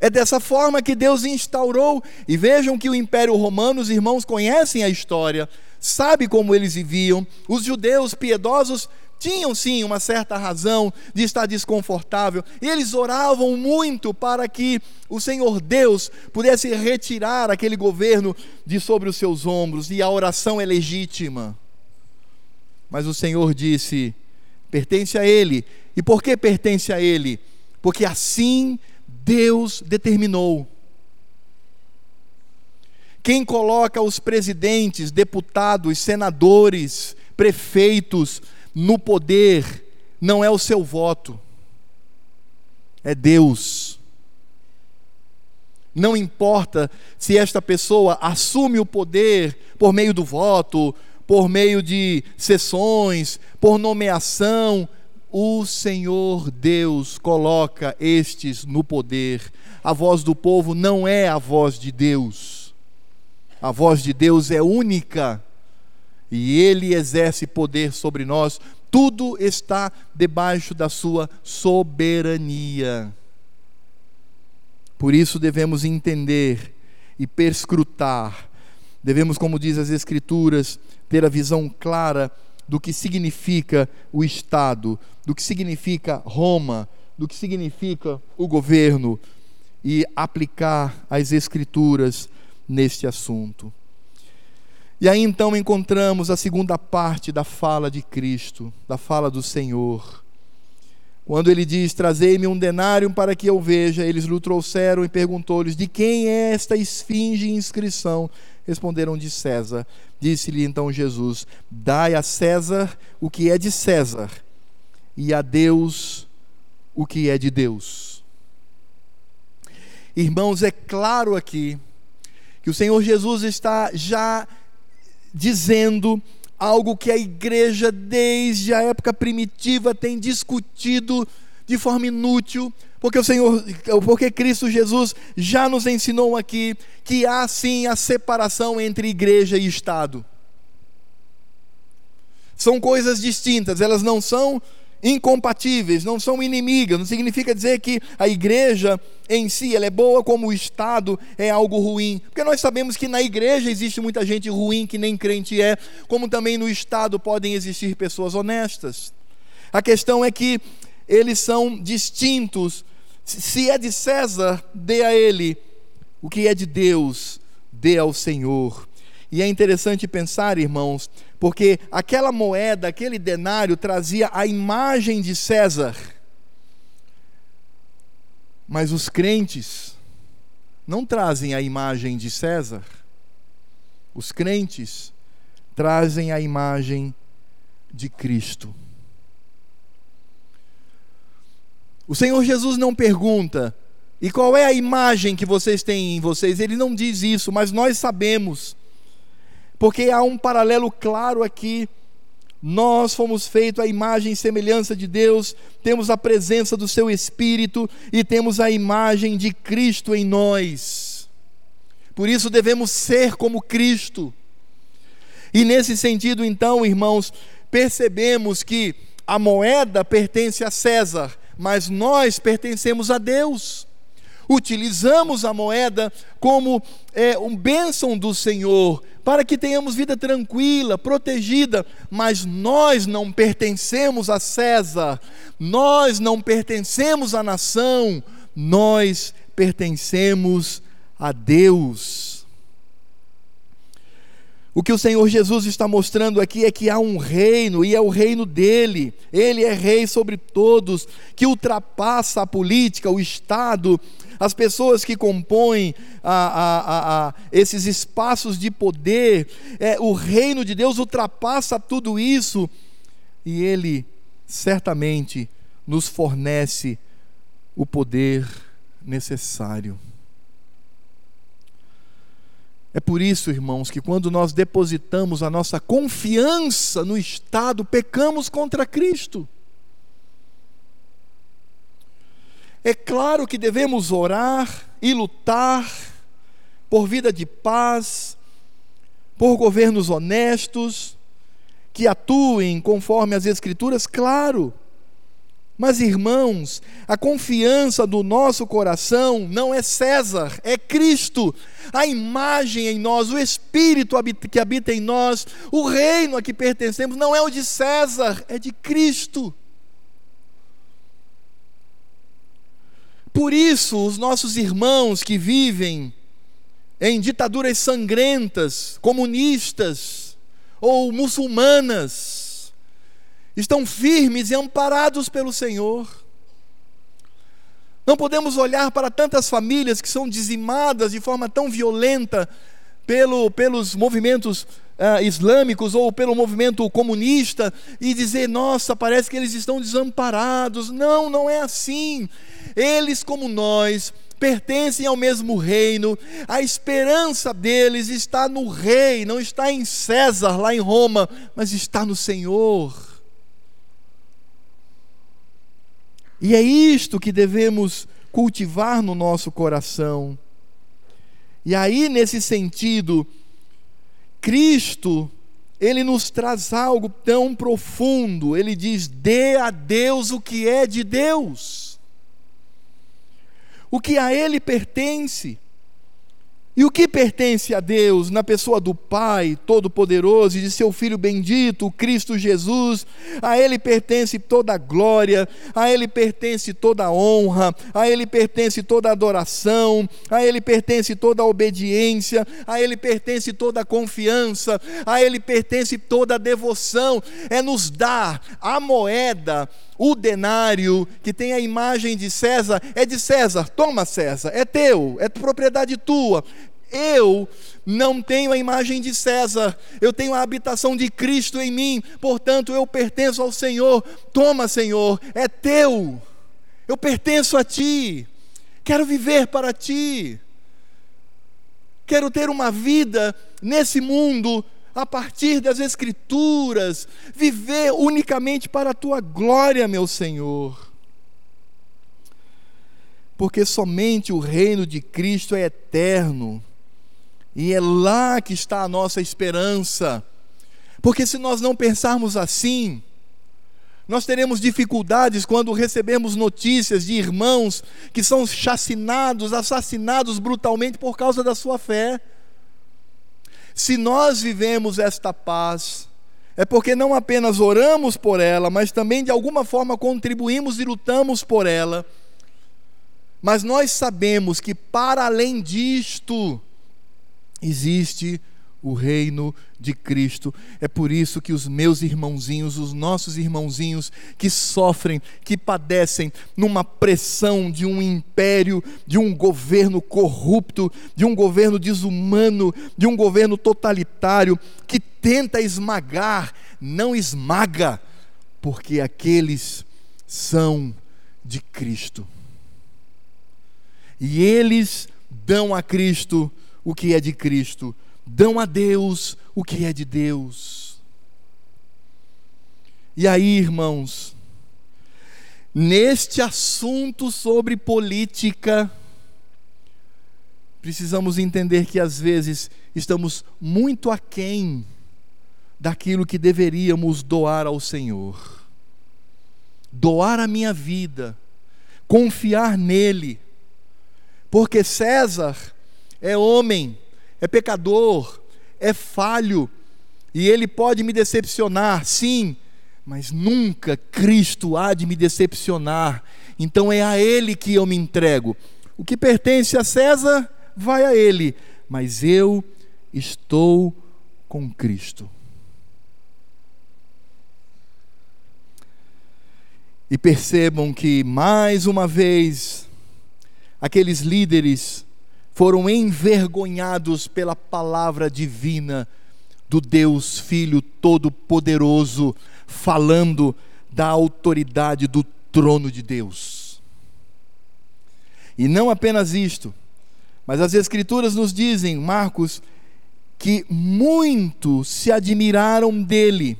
É dessa forma que Deus instaurou. E vejam que o Império Romano, os irmãos conhecem a história, sabe como eles viviam. Os judeus piedosos tinham sim uma certa razão de estar desconfortável, e eles oravam muito para que o Senhor Deus pudesse retirar aquele governo de sobre os seus ombros, e a oração é legítima. Mas o Senhor disse: pertence a Ele. E por que pertence a Ele? Porque assim Deus determinou. Quem coloca os presidentes, deputados, senadores, prefeitos no poder não é o seu voto, é Deus. Não importa se esta pessoa assume o poder por meio do voto, por meio de sessões, por nomeação, o Senhor Deus coloca estes no poder. A voz do povo não é a voz de Deus. A voz de Deus é única e ele exerce poder sobre nós. Tudo está debaixo da sua soberania. Por isso devemos entender e perscrutar. Devemos, como diz as Escrituras, ter a visão clara do que significa o Estado, do que significa Roma, do que significa o governo e aplicar as Escrituras neste assunto. E aí então encontramos a segunda parte da fala de Cristo, da fala do Senhor. Quando ele diz: Trazei-me um denário para que eu veja, eles lhe trouxeram e perguntou-lhes: De quem é esta esfinge inscrição? Responderam de César. Disse-lhe então Jesus: Dai a César o que é de César, e a Deus o que é de Deus. Irmãos, é claro aqui que o Senhor Jesus está já dizendo algo que a igreja, desde a época primitiva, tem discutido de forma inútil, porque o Senhor, porque Cristo Jesus já nos ensinou aqui que há sim a separação entre igreja e Estado. São coisas distintas, elas não são incompatíveis, não são inimigas. Não significa dizer que a igreja em si ela é boa, como o Estado é algo ruim. Porque nós sabemos que na igreja existe muita gente ruim que nem crente é, como também no Estado podem existir pessoas honestas. A questão é que eles são distintos se é de César, dê a ele. O que é de Deus, dê ao Senhor. E é interessante pensar, irmãos, porque aquela moeda, aquele denário trazia a imagem de César. Mas os crentes não trazem a imagem de César. Os crentes trazem a imagem de Cristo. O Senhor Jesus não pergunta: e qual é a imagem que vocês têm em vocês? Ele não diz isso, mas nós sabemos, porque há um paralelo claro aqui. Nós fomos feitos à imagem e semelhança de Deus, temos a presença do Seu Espírito e temos a imagem de Cristo em nós. Por isso devemos ser como Cristo. E nesse sentido, então, irmãos, percebemos que a moeda pertence a César, mas nós pertencemos a Deus. Utilizamos a moeda como é, um bênção do Senhor, para que tenhamos vida tranquila, protegida, mas nós não pertencemos a César, nós não pertencemos à nação, nós pertencemos a Deus. O que o Senhor Jesus está mostrando aqui é que há um reino, e é o reino dele, ele é rei sobre todos, que ultrapassa a política, o Estado, as pessoas que compõem a, a, a, esses espaços de poder, é, o reino de Deus ultrapassa tudo isso, e ele certamente nos fornece o poder necessário. É por isso, irmãos, que quando nós depositamos a nossa confiança no Estado, pecamos contra Cristo. É claro que devemos orar e lutar por vida de paz, por governos honestos, que atuem conforme as Escrituras, claro. Mas, irmãos, a confiança do nosso coração não é César, é Cristo. A imagem em nós, o Espírito que habita em nós, o reino a que pertencemos, não é o de César, é de Cristo. Por isso, os nossos irmãos que vivem em ditaduras sangrentas, comunistas ou muçulmanas, estão firmes e amparados pelo Senhor. Não podemos olhar para tantas famílias que são dizimadas de forma tão violenta pelo, pelos movimentos uh, islâmicos ou pelo movimento comunista e dizer, nossa, parece que eles estão desamparados. Não, não é assim. Eles, como nós, pertencem ao mesmo reino, a esperança deles está no Rei, não está em César, lá em Roma, mas está no Senhor. E é isto que devemos cultivar no nosso coração. E aí, nesse sentido, Cristo, ele nos traz algo tão profundo. Ele diz: dê a Deus o que é de Deus, o que a Ele pertence. E o que pertence a Deus na pessoa do Pai Todo-Poderoso e de seu Filho bendito, Cristo Jesus? A Ele pertence toda a glória, a Ele pertence toda a honra, a Ele pertence toda a adoração, a Ele pertence toda a obediência, a Ele pertence toda a confiança, a Ele pertence toda a devoção. É nos dar a moeda o denário que tem a imagem de César é de César, toma César, é teu, é propriedade tua. Eu não tenho a imagem de César, eu tenho a habitação de Cristo em mim, portanto eu pertenço ao Senhor. Toma, Senhor, é teu, eu pertenço a Ti, quero viver para Ti, quero ter uma vida nesse mundo a partir das Escrituras, viver unicamente para a tua glória, meu Senhor. Porque somente o reino de Cristo é eterno, e é lá que está a nossa esperança. Porque se nós não pensarmos assim, nós teremos dificuldades quando recebemos notícias de irmãos que são chacinados, assassinados brutalmente por causa da sua fé. Se nós vivemos esta paz, é porque não apenas oramos por ela, mas também de alguma forma contribuímos e lutamos por ela. Mas nós sabemos que para além disto existe o reino de Cristo. É por isso que os meus irmãozinhos, os nossos irmãozinhos que sofrem, que padecem numa pressão de um império, de um governo corrupto, de um governo desumano, de um governo totalitário que tenta esmagar, não esmaga, porque aqueles são de Cristo. E eles dão a Cristo o que é de Cristo dão a Deus o que é de Deus. E aí, irmãos, neste assunto sobre política, precisamos entender que às vezes estamos muito aquém daquilo que deveríamos doar ao Senhor. Doar a minha vida, confiar nele, porque César é homem é pecador, é falho, e ele pode me decepcionar, sim, mas nunca Cristo há de me decepcionar. Então é a Ele que eu me entrego. O que pertence a César, vai a Ele, mas eu estou com Cristo. E percebam que, mais uma vez, aqueles líderes foram envergonhados pela palavra divina do Deus Filho Todo-Poderoso, falando da autoridade do trono de Deus. E não apenas isto, mas as Escrituras nos dizem, Marcos, que muitos se admiraram dele.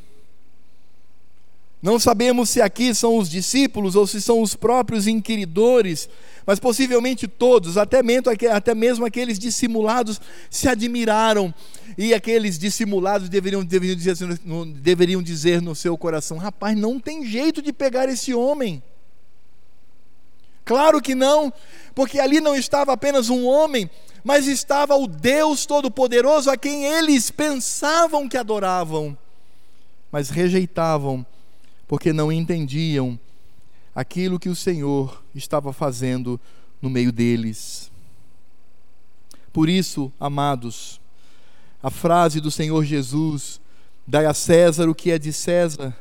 Não sabemos se aqui são os discípulos ou se são os próprios inquiridores mas possivelmente todos, até mesmo, aqueles dissimulados, se admiraram. E aqueles dissimulados deveriam, deveriam, dizer, deveriam dizer no seu coração: rapaz, não tem jeito de pegar esse homem. Claro que não, porque ali não estava apenas um homem, mas estava o Deus Todo-Poderoso a quem eles pensavam que adoravam, mas rejeitavam, porque não entendiam aquilo que o Senhor estava fazendo no meio deles. Por isso, amados, a frase do Senhor Jesus, dai a César o que é de César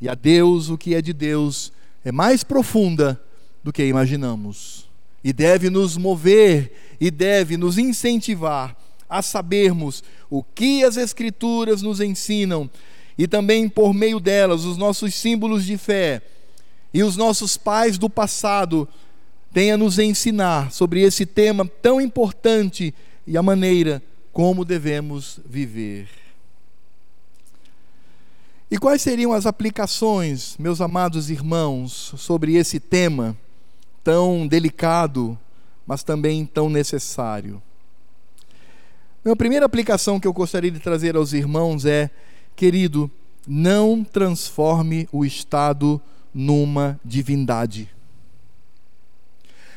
e a Deus o que é de Deus, é mais profunda do que imaginamos e deve nos mover e deve nos incentivar a sabermos o que as Escrituras nos ensinam e também por meio delas os nossos símbolos de fé e os nossos pais do passado têm a nos ensinar sobre esse tema tão importante e a maneira como devemos viver. E quais seriam as aplicações, meus amados irmãos, sobre esse tema tão delicado, mas também tão necessário? A primeira aplicação que eu gostaria de trazer aos irmãos é, querido, não transforme o Estado numa divindade.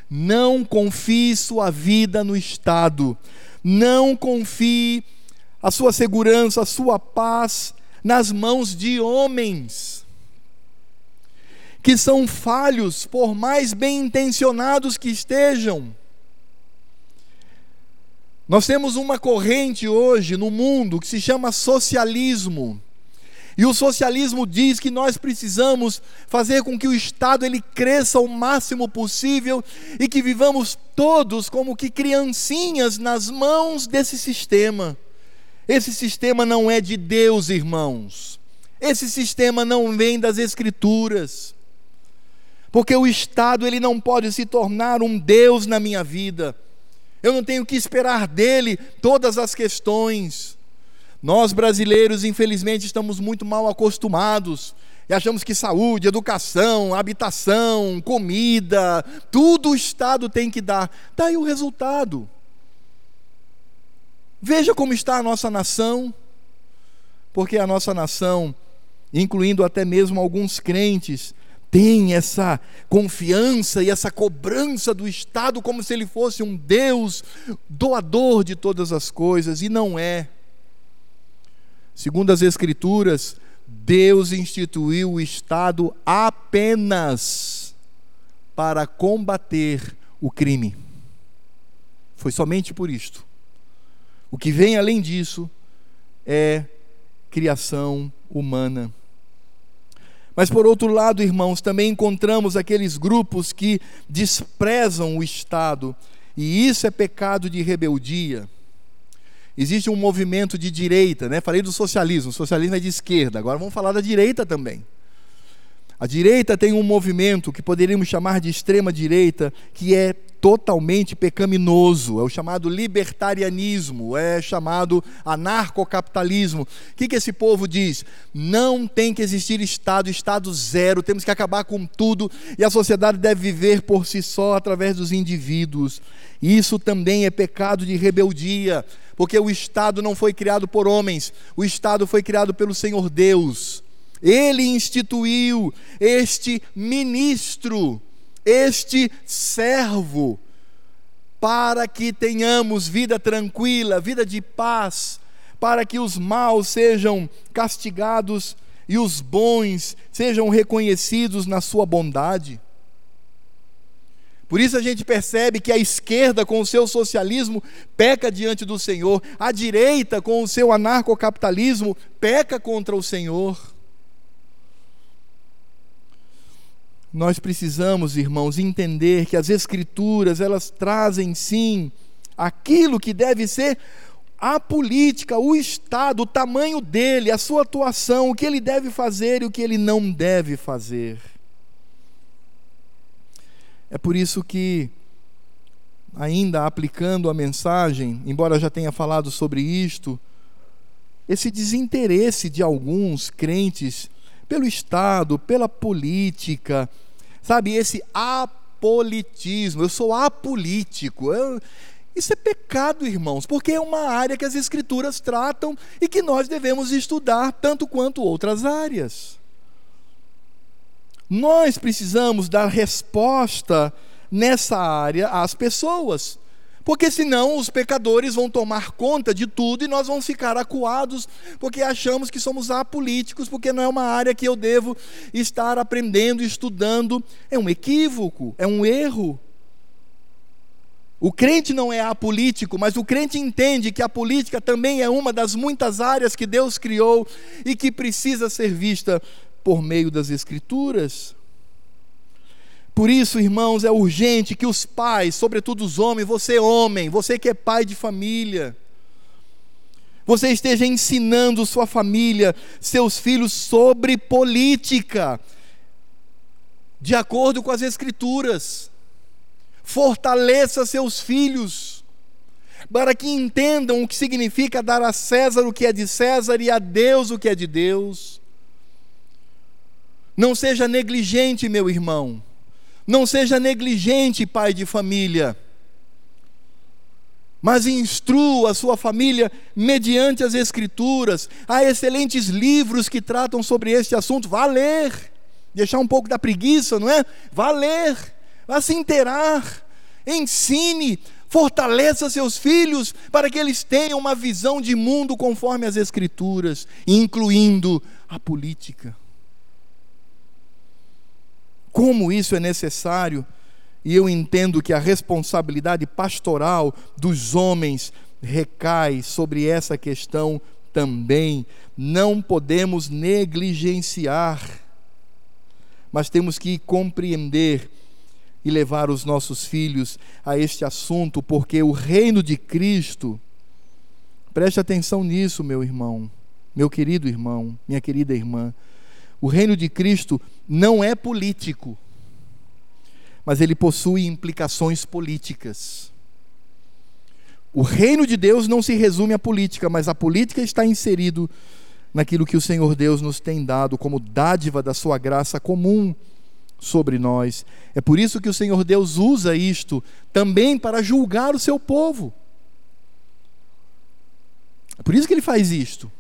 Não confie sua vida no Estado. Não confie a sua segurança, a sua paz nas mãos de homens que são falhos, por mais bem intencionados que estejam. Nós temos uma corrente hoje no mundo que se chama socialismo. E o socialismo diz que nós precisamos fazer com que o Estado ele cresça o máximo possível e que vivamos todos como que criancinhas nas mãos desse sistema. Esse sistema não é de Deus, irmãos. Esse sistema não vem das escrituras. Porque o Estado ele não pode se tornar um Deus na minha vida. Eu não tenho que esperar dele todas as questões. Nós brasileiros, infelizmente, estamos muito mal acostumados e achamos que saúde, educação, habitação, comida, tudo o Estado tem que dar. Está aí o resultado. Veja como está a nossa nação, porque a nossa nação, incluindo até mesmo alguns crentes, tem essa confiança e essa cobrança do Estado como se ele fosse um Deus doador de todas as coisas, e não é. Segundo as Escrituras, Deus instituiu o Estado apenas para combater o crime. Foi somente por isto. O que vem além disso é criação humana. Mas por outro lado, irmãos, também encontramos aqueles grupos que desprezam o Estado, e isso é pecado de rebeldia. Existe um movimento de direita, né? Falei do socialismo, o socialismo é de esquerda, agora vamos falar da direita também. A direita tem um movimento que poderíamos chamar de extrema direita, que é totalmente pecaminoso, é o chamado libertarianismo, é chamado anarcocapitalismo. O que, que esse povo diz? Não tem que existir Estado, Estado zero, temos que acabar com tudo e a sociedade deve viver por si só através dos indivíduos. Isso também é pecado de rebeldia, porque o Estado não foi criado por homens, o Estado foi criado pelo Senhor Deus. Ele instituiu este ministro este servo, para que tenhamos vida tranquila, vida de paz, para que os maus sejam castigados e os bons sejam reconhecidos na sua bondade. Por isso a gente percebe que a esquerda, com o seu socialismo, peca diante do Senhor, a direita, com o seu anarcocapitalismo, peca contra o Senhor. Nós precisamos, irmãos, entender que as escrituras, elas trazem sim aquilo que deve ser a política, o Estado, o tamanho dele, a sua atuação, o que ele deve fazer e o que ele não deve fazer. É por isso que, ainda aplicando a mensagem, embora já tenha falado sobre isto, esse desinteresse de alguns crentes pelo Estado, pela política, sabe? Esse apolitismo. Eu sou apolítico. Eu, isso é pecado, irmãos, porque é uma área que as Escrituras tratam e que nós devemos estudar tanto quanto outras áreas. Nós precisamos dar resposta nessa área às pessoas. Porque senão os pecadores vão tomar conta de tudo e nós vamos ficar acuados porque achamos que somos apolíticos, porque não é uma área que eu devo estar aprendendo, estudando. É um equívoco, é um erro. O crente não é apolítico, mas o crente entende que a política também é uma das muitas áreas que Deus criou e que precisa ser vista por meio das Escrituras. Por isso, irmãos, é urgente que os pais, sobretudo os homens, você homem, você que é pai de família, você esteja ensinando sua família, seus filhos sobre política, de acordo com as Escrituras. Fortaleça seus filhos, para que entendam o que significa dar a César o que é de César e a Deus o que é de Deus. Não seja negligente, meu irmão. Não seja negligente, pai de família mas instrua a sua família mediante as Escrituras. Há excelentes livros que tratam sobre este assunto. Vá ler, deixar um pouco da preguiça, não é? Vá ler, vá se inteirar, ensine, fortaleça seus filhos para que eles tenham uma visão de mundo conforme as Escrituras, incluindo a política. Como isso é necessário e eu entendo que a responsabilidade pastoral dos homens recai sobre essa questão também. Não podemos negligenciar, mas temos que compreender e levar os nossos filhos a este assunto, porque o reino de Cristo, preste atenção nisso, meu irmão, meu querido irmão, minha querida irmã, o reino de Cristo não é político mas ele possui implicações políticas. O reino de Deus não se resume à política, mas a política está inserido naquilo que o Senhor Deus nos tem dado como dádiva da sua graça comum sobre nós. É por isso que o Senhor Deus usa isto também para julgar o seu povo. É por isso que ele faz isto.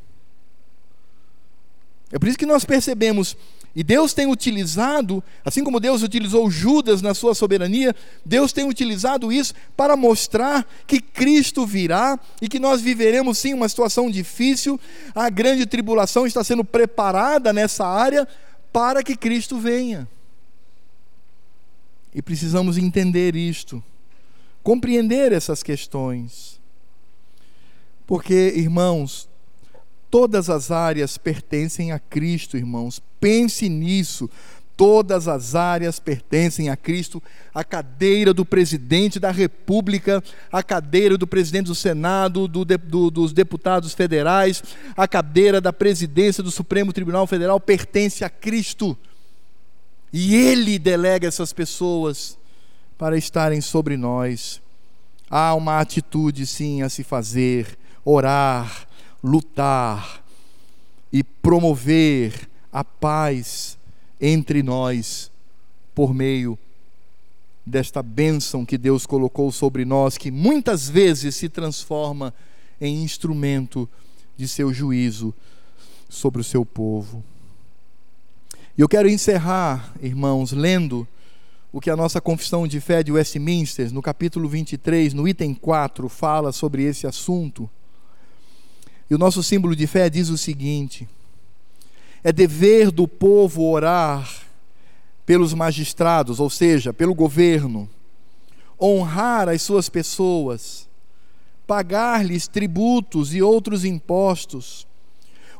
É por isso que nós percebemos e Deus tem utilizado, assim como Deus utilizou Judas na sua soberania, Deus tem utilizado isso para mostrar que Cristo virá e que nós viveremos sim uma situação difícil. A grande tribulação está sendo preparada nessa área para que Cristo venha. E precisamos entender isto, compreender essas questões. Porque, irmãos, Todas as áreas pertencem a Cristo, irmãos. Pense nisso. Todas as áreas pertencem a Cristo. A cadeira do presidente da República, a cadeira do presidente do Senado, do, do, dos deputados federais, a cadeira da presidência do Supremo Tribunal Federal pertence a Cristo. E Ele delega essas pessoas para estarem sobre nós. Há uma atitude, sim, a se fazer: orar, lutar e promover a paz entre nós por meio desta bênção que Deus colocou sobre nós, que muitas vezes se transforma em instrumento de seu juízo sobre o seu povo. E eu quero encerrar, irmãos, lendo o que a nossa confissão de fé de Westminster, no capítulo 23, no item 4, fala sobre esse assunto. E o nosso símbolo de fé diz o seguinte: é dever do povo orar pelos magistrados, ou seja, pelo governo, honrar as suas pessoas, pagar-lhes tributos e outros impostos,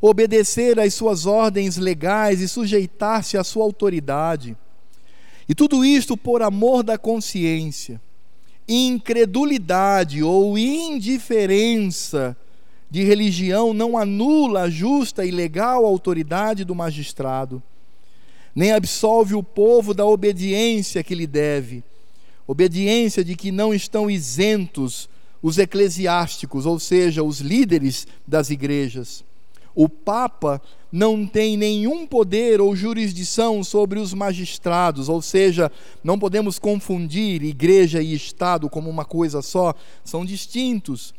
obedecer às suas ordens legais e sujeitar-se à sua autoridade. E tudo isto por amor da consciência. Incredulidade ou indiferença de religião não anula a justa e legal autoridade do magistrado, nem absolve o povo da obediência que lhe deve, obediência de que não estão isentos os eclesiásticos, ou seja, os líderes das igrejas. O Papa não tem nenhum poder ou jurisdição sobre os magistrados, ou seja, não podemos confundir igreja e Estado como uma coisa só, são distintos.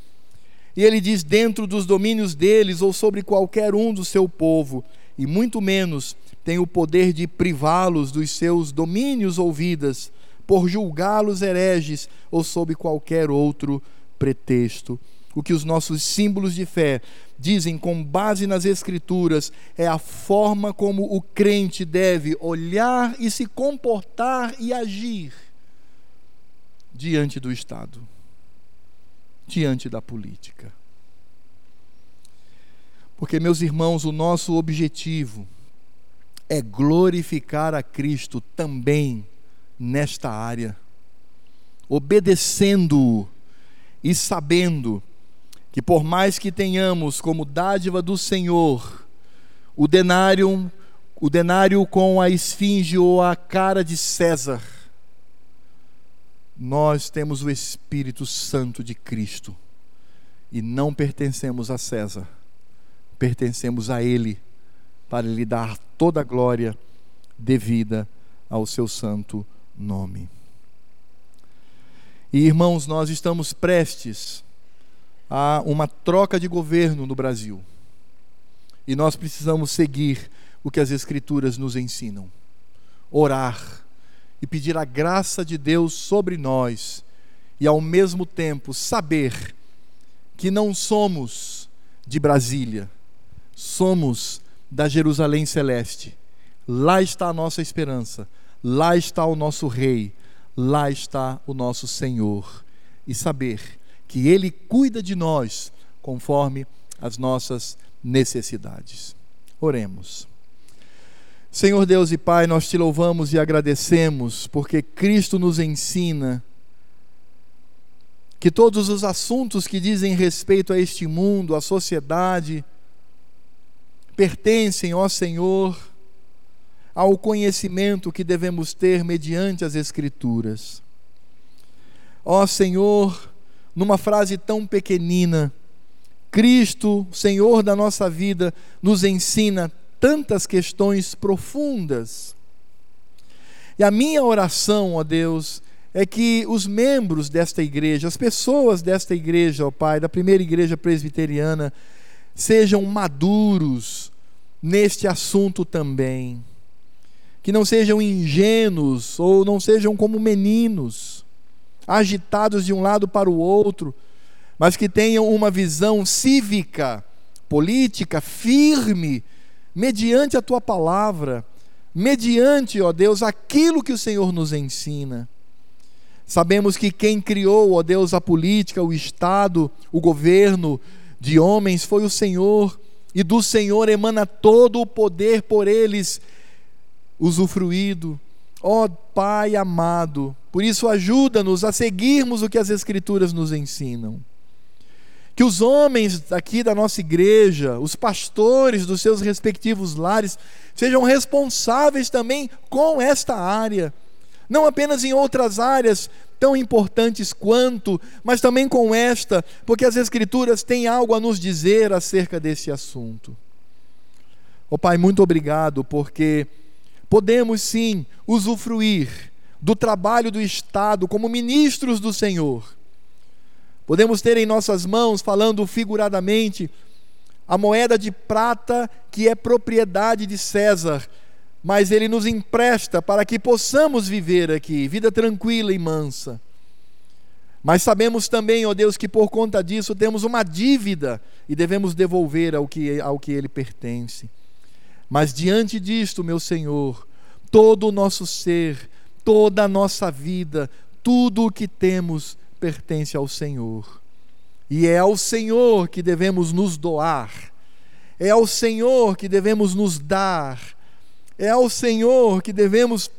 E ele diz: dentro dos domínios deles ou sobre qualquer um do seu povo, e muito menos tem o poder de privá-los dos seus domínios ou vidas, por julgá-los hereges ou sob qualquer outro pretexto. O que os nossos símbolos de fé dizem com base nas Escrituras é a forma como o crente deve olhar e se comportar e agir diante do Estado diante da política. Porque, meus irmãos, o nosso objetivo é glorificar a Cristo também nesta área, obedecendo-o e sabendo que por mais que tenhamos como dádiva do Senhor o denário, o denário com a esfinge ou a cara de César, nós temos o Espírito Santo de Cristo e não pertencemos a César, pertencemos a Ele para lhe dar toda a glória devida ao seu santo nome. E irmãos, nós estamos prestes a uma troca de governo no Brasil. E nós precisamos seguir o que as Escrituras nos ensinam: orar e pedir a graça de Deus sobre nós, e ao mesmo tempo saber que não somos de Brasília, somos da Jerusalém celeste. Lá está a nossa esperança, lá está o nosso Rei, lá está o nosso Senhor. E saber que Ele cuida de nós conforme as nossas necessidades. Oremos. Senhor Deus e Pai, nós te louvamos e agradecemos porque Cristo nos ensina que todos os assuntos que dizem respeito a este mundo, à sociedade, pertencem, ó Senhor, ao conhecimento que devemos ter mediante as Escrituras. Ó Senhor, numa frase tão pequenina, Cristo, Senhor da nossa vida, nos ensina tantas questões profundas. E a minha oração, ó Deus, é que os membros desta igreja, as pessoas desta igreja, ó Pai, da primeira igreja presbiteriana, sejam maduros neste assunto também. Que não sejam ingênuos ou não sejam como meninos, agitados de um lado para o outro, mas que tenham uma visão cívica, política, firme mediante a tua palavra, mediante, ó Deus, aquilo que o Senhor nos ensina. Sabemos que quem criou, ó Deus, a política, o Estado, o governo de homens foi o Senhor, e do Senhor emana todo o poder por eles usufruído. Ó Pai amado, por isso ajuda-nos a seguirmos o que as Escrituras nos ensinam que os homens aqui da nossa igreja, os pastores dos seus respectivos lares, sejam responsáveis também com esta área, não apenas em outras áreas tão importantes quanto, mas também com esta, porque as Escrituras têm algo a nos dizer acerca desse assunto. Ó oh, Pai, muito obrigado, porque podemos sim usufruir do trabalho do Estado como ministros do Senhor Podemos ter em nossas mãos, falando figuradamente, a moeda de prata que é propriedade de César, mas ele nos empresta para que possamos viver aqui, vida tranquila e mansa. Mas sabemos também, ó Deus, que por conta disso temos uma dívida e devemos devolver ao que, ao que ele pertence. Mas diante disto, meu Senhor, todo o nosso ser, toda a nossa vida, tudo o que temos, pertence ao Senhor. E é ao Senhor que devemos nos doar, é ao Senhor que devemos nos dar, é ao Senhor que devemos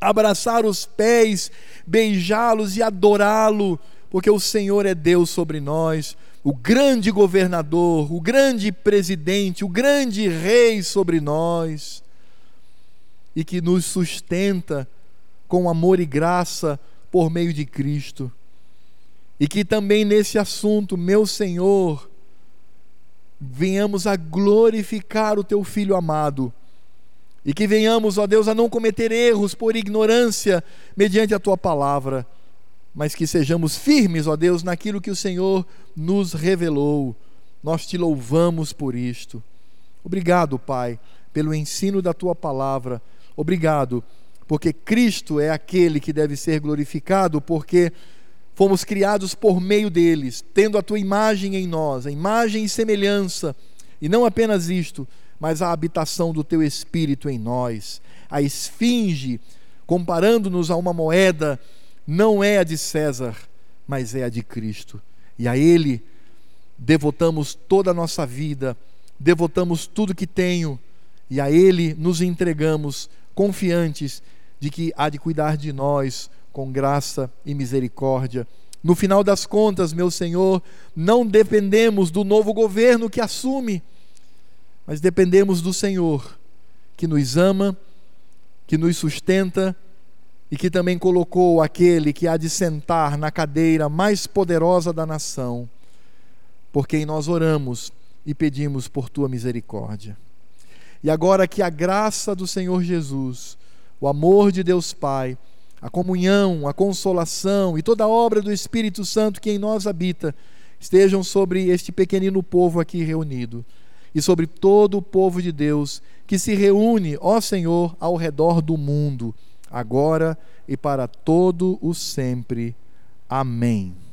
abraçar os pés, beijá-los e adorá-lo, porque o Senhor é Deus sobre nós, o grande governador, o grande presidente, o grande rei sobre nós, e que nos sustenta com amor e graça por meio de Cristo. E que também nesse assunto, meu Senhor, venhamos a glorificar o teu filho amado. E que venhamos, ó Deus, a não cometer erros por ignorância mediante a tua palavra, mas que sejamos firmes, ó Deus, naquilo que o Senhor nos revelou. Nós te louvamos por isto. Obrigado, Pai, pelo ensino da tua palavra. Obrigado, porque Cristo é aquele que deve ser glorificado, porque fomos criados por meio deles, tendo a tua imagem em nós, a imagem e semelhança, e não apenas isto, mas a habitação do teu espírito em nós. A esfinge, comparando-nos a uma moeda, não é a de César, mas é a de Cristo. E a ele devotamos toda a nossa vida, devotamos tudo que tenho, e a ele nos entregamos confiantes de que há de cuidar de nós com graça e misericórdia No final das contas, meu Senhor, não dependemos do novo governo que assume, mas dependemos do Senhor, que nos ama, que nos sustenta e que também colocou aquele que há de sentar na cadeira mais poderosa da nação, por quem nós oramos e pedimos por tua misericórdia. E agora que a graça do Senhor Jesus, o amor de Deus Pai, a comunhão, a consolação e toda a obra do Espírito Santo que em nós habita estejam sobre este pequenino povo aqui reunido e sobre todo o povo de Deus que se reúne, ó Senhor, ao redor do mundo, agora e para todo o sempre. Amém.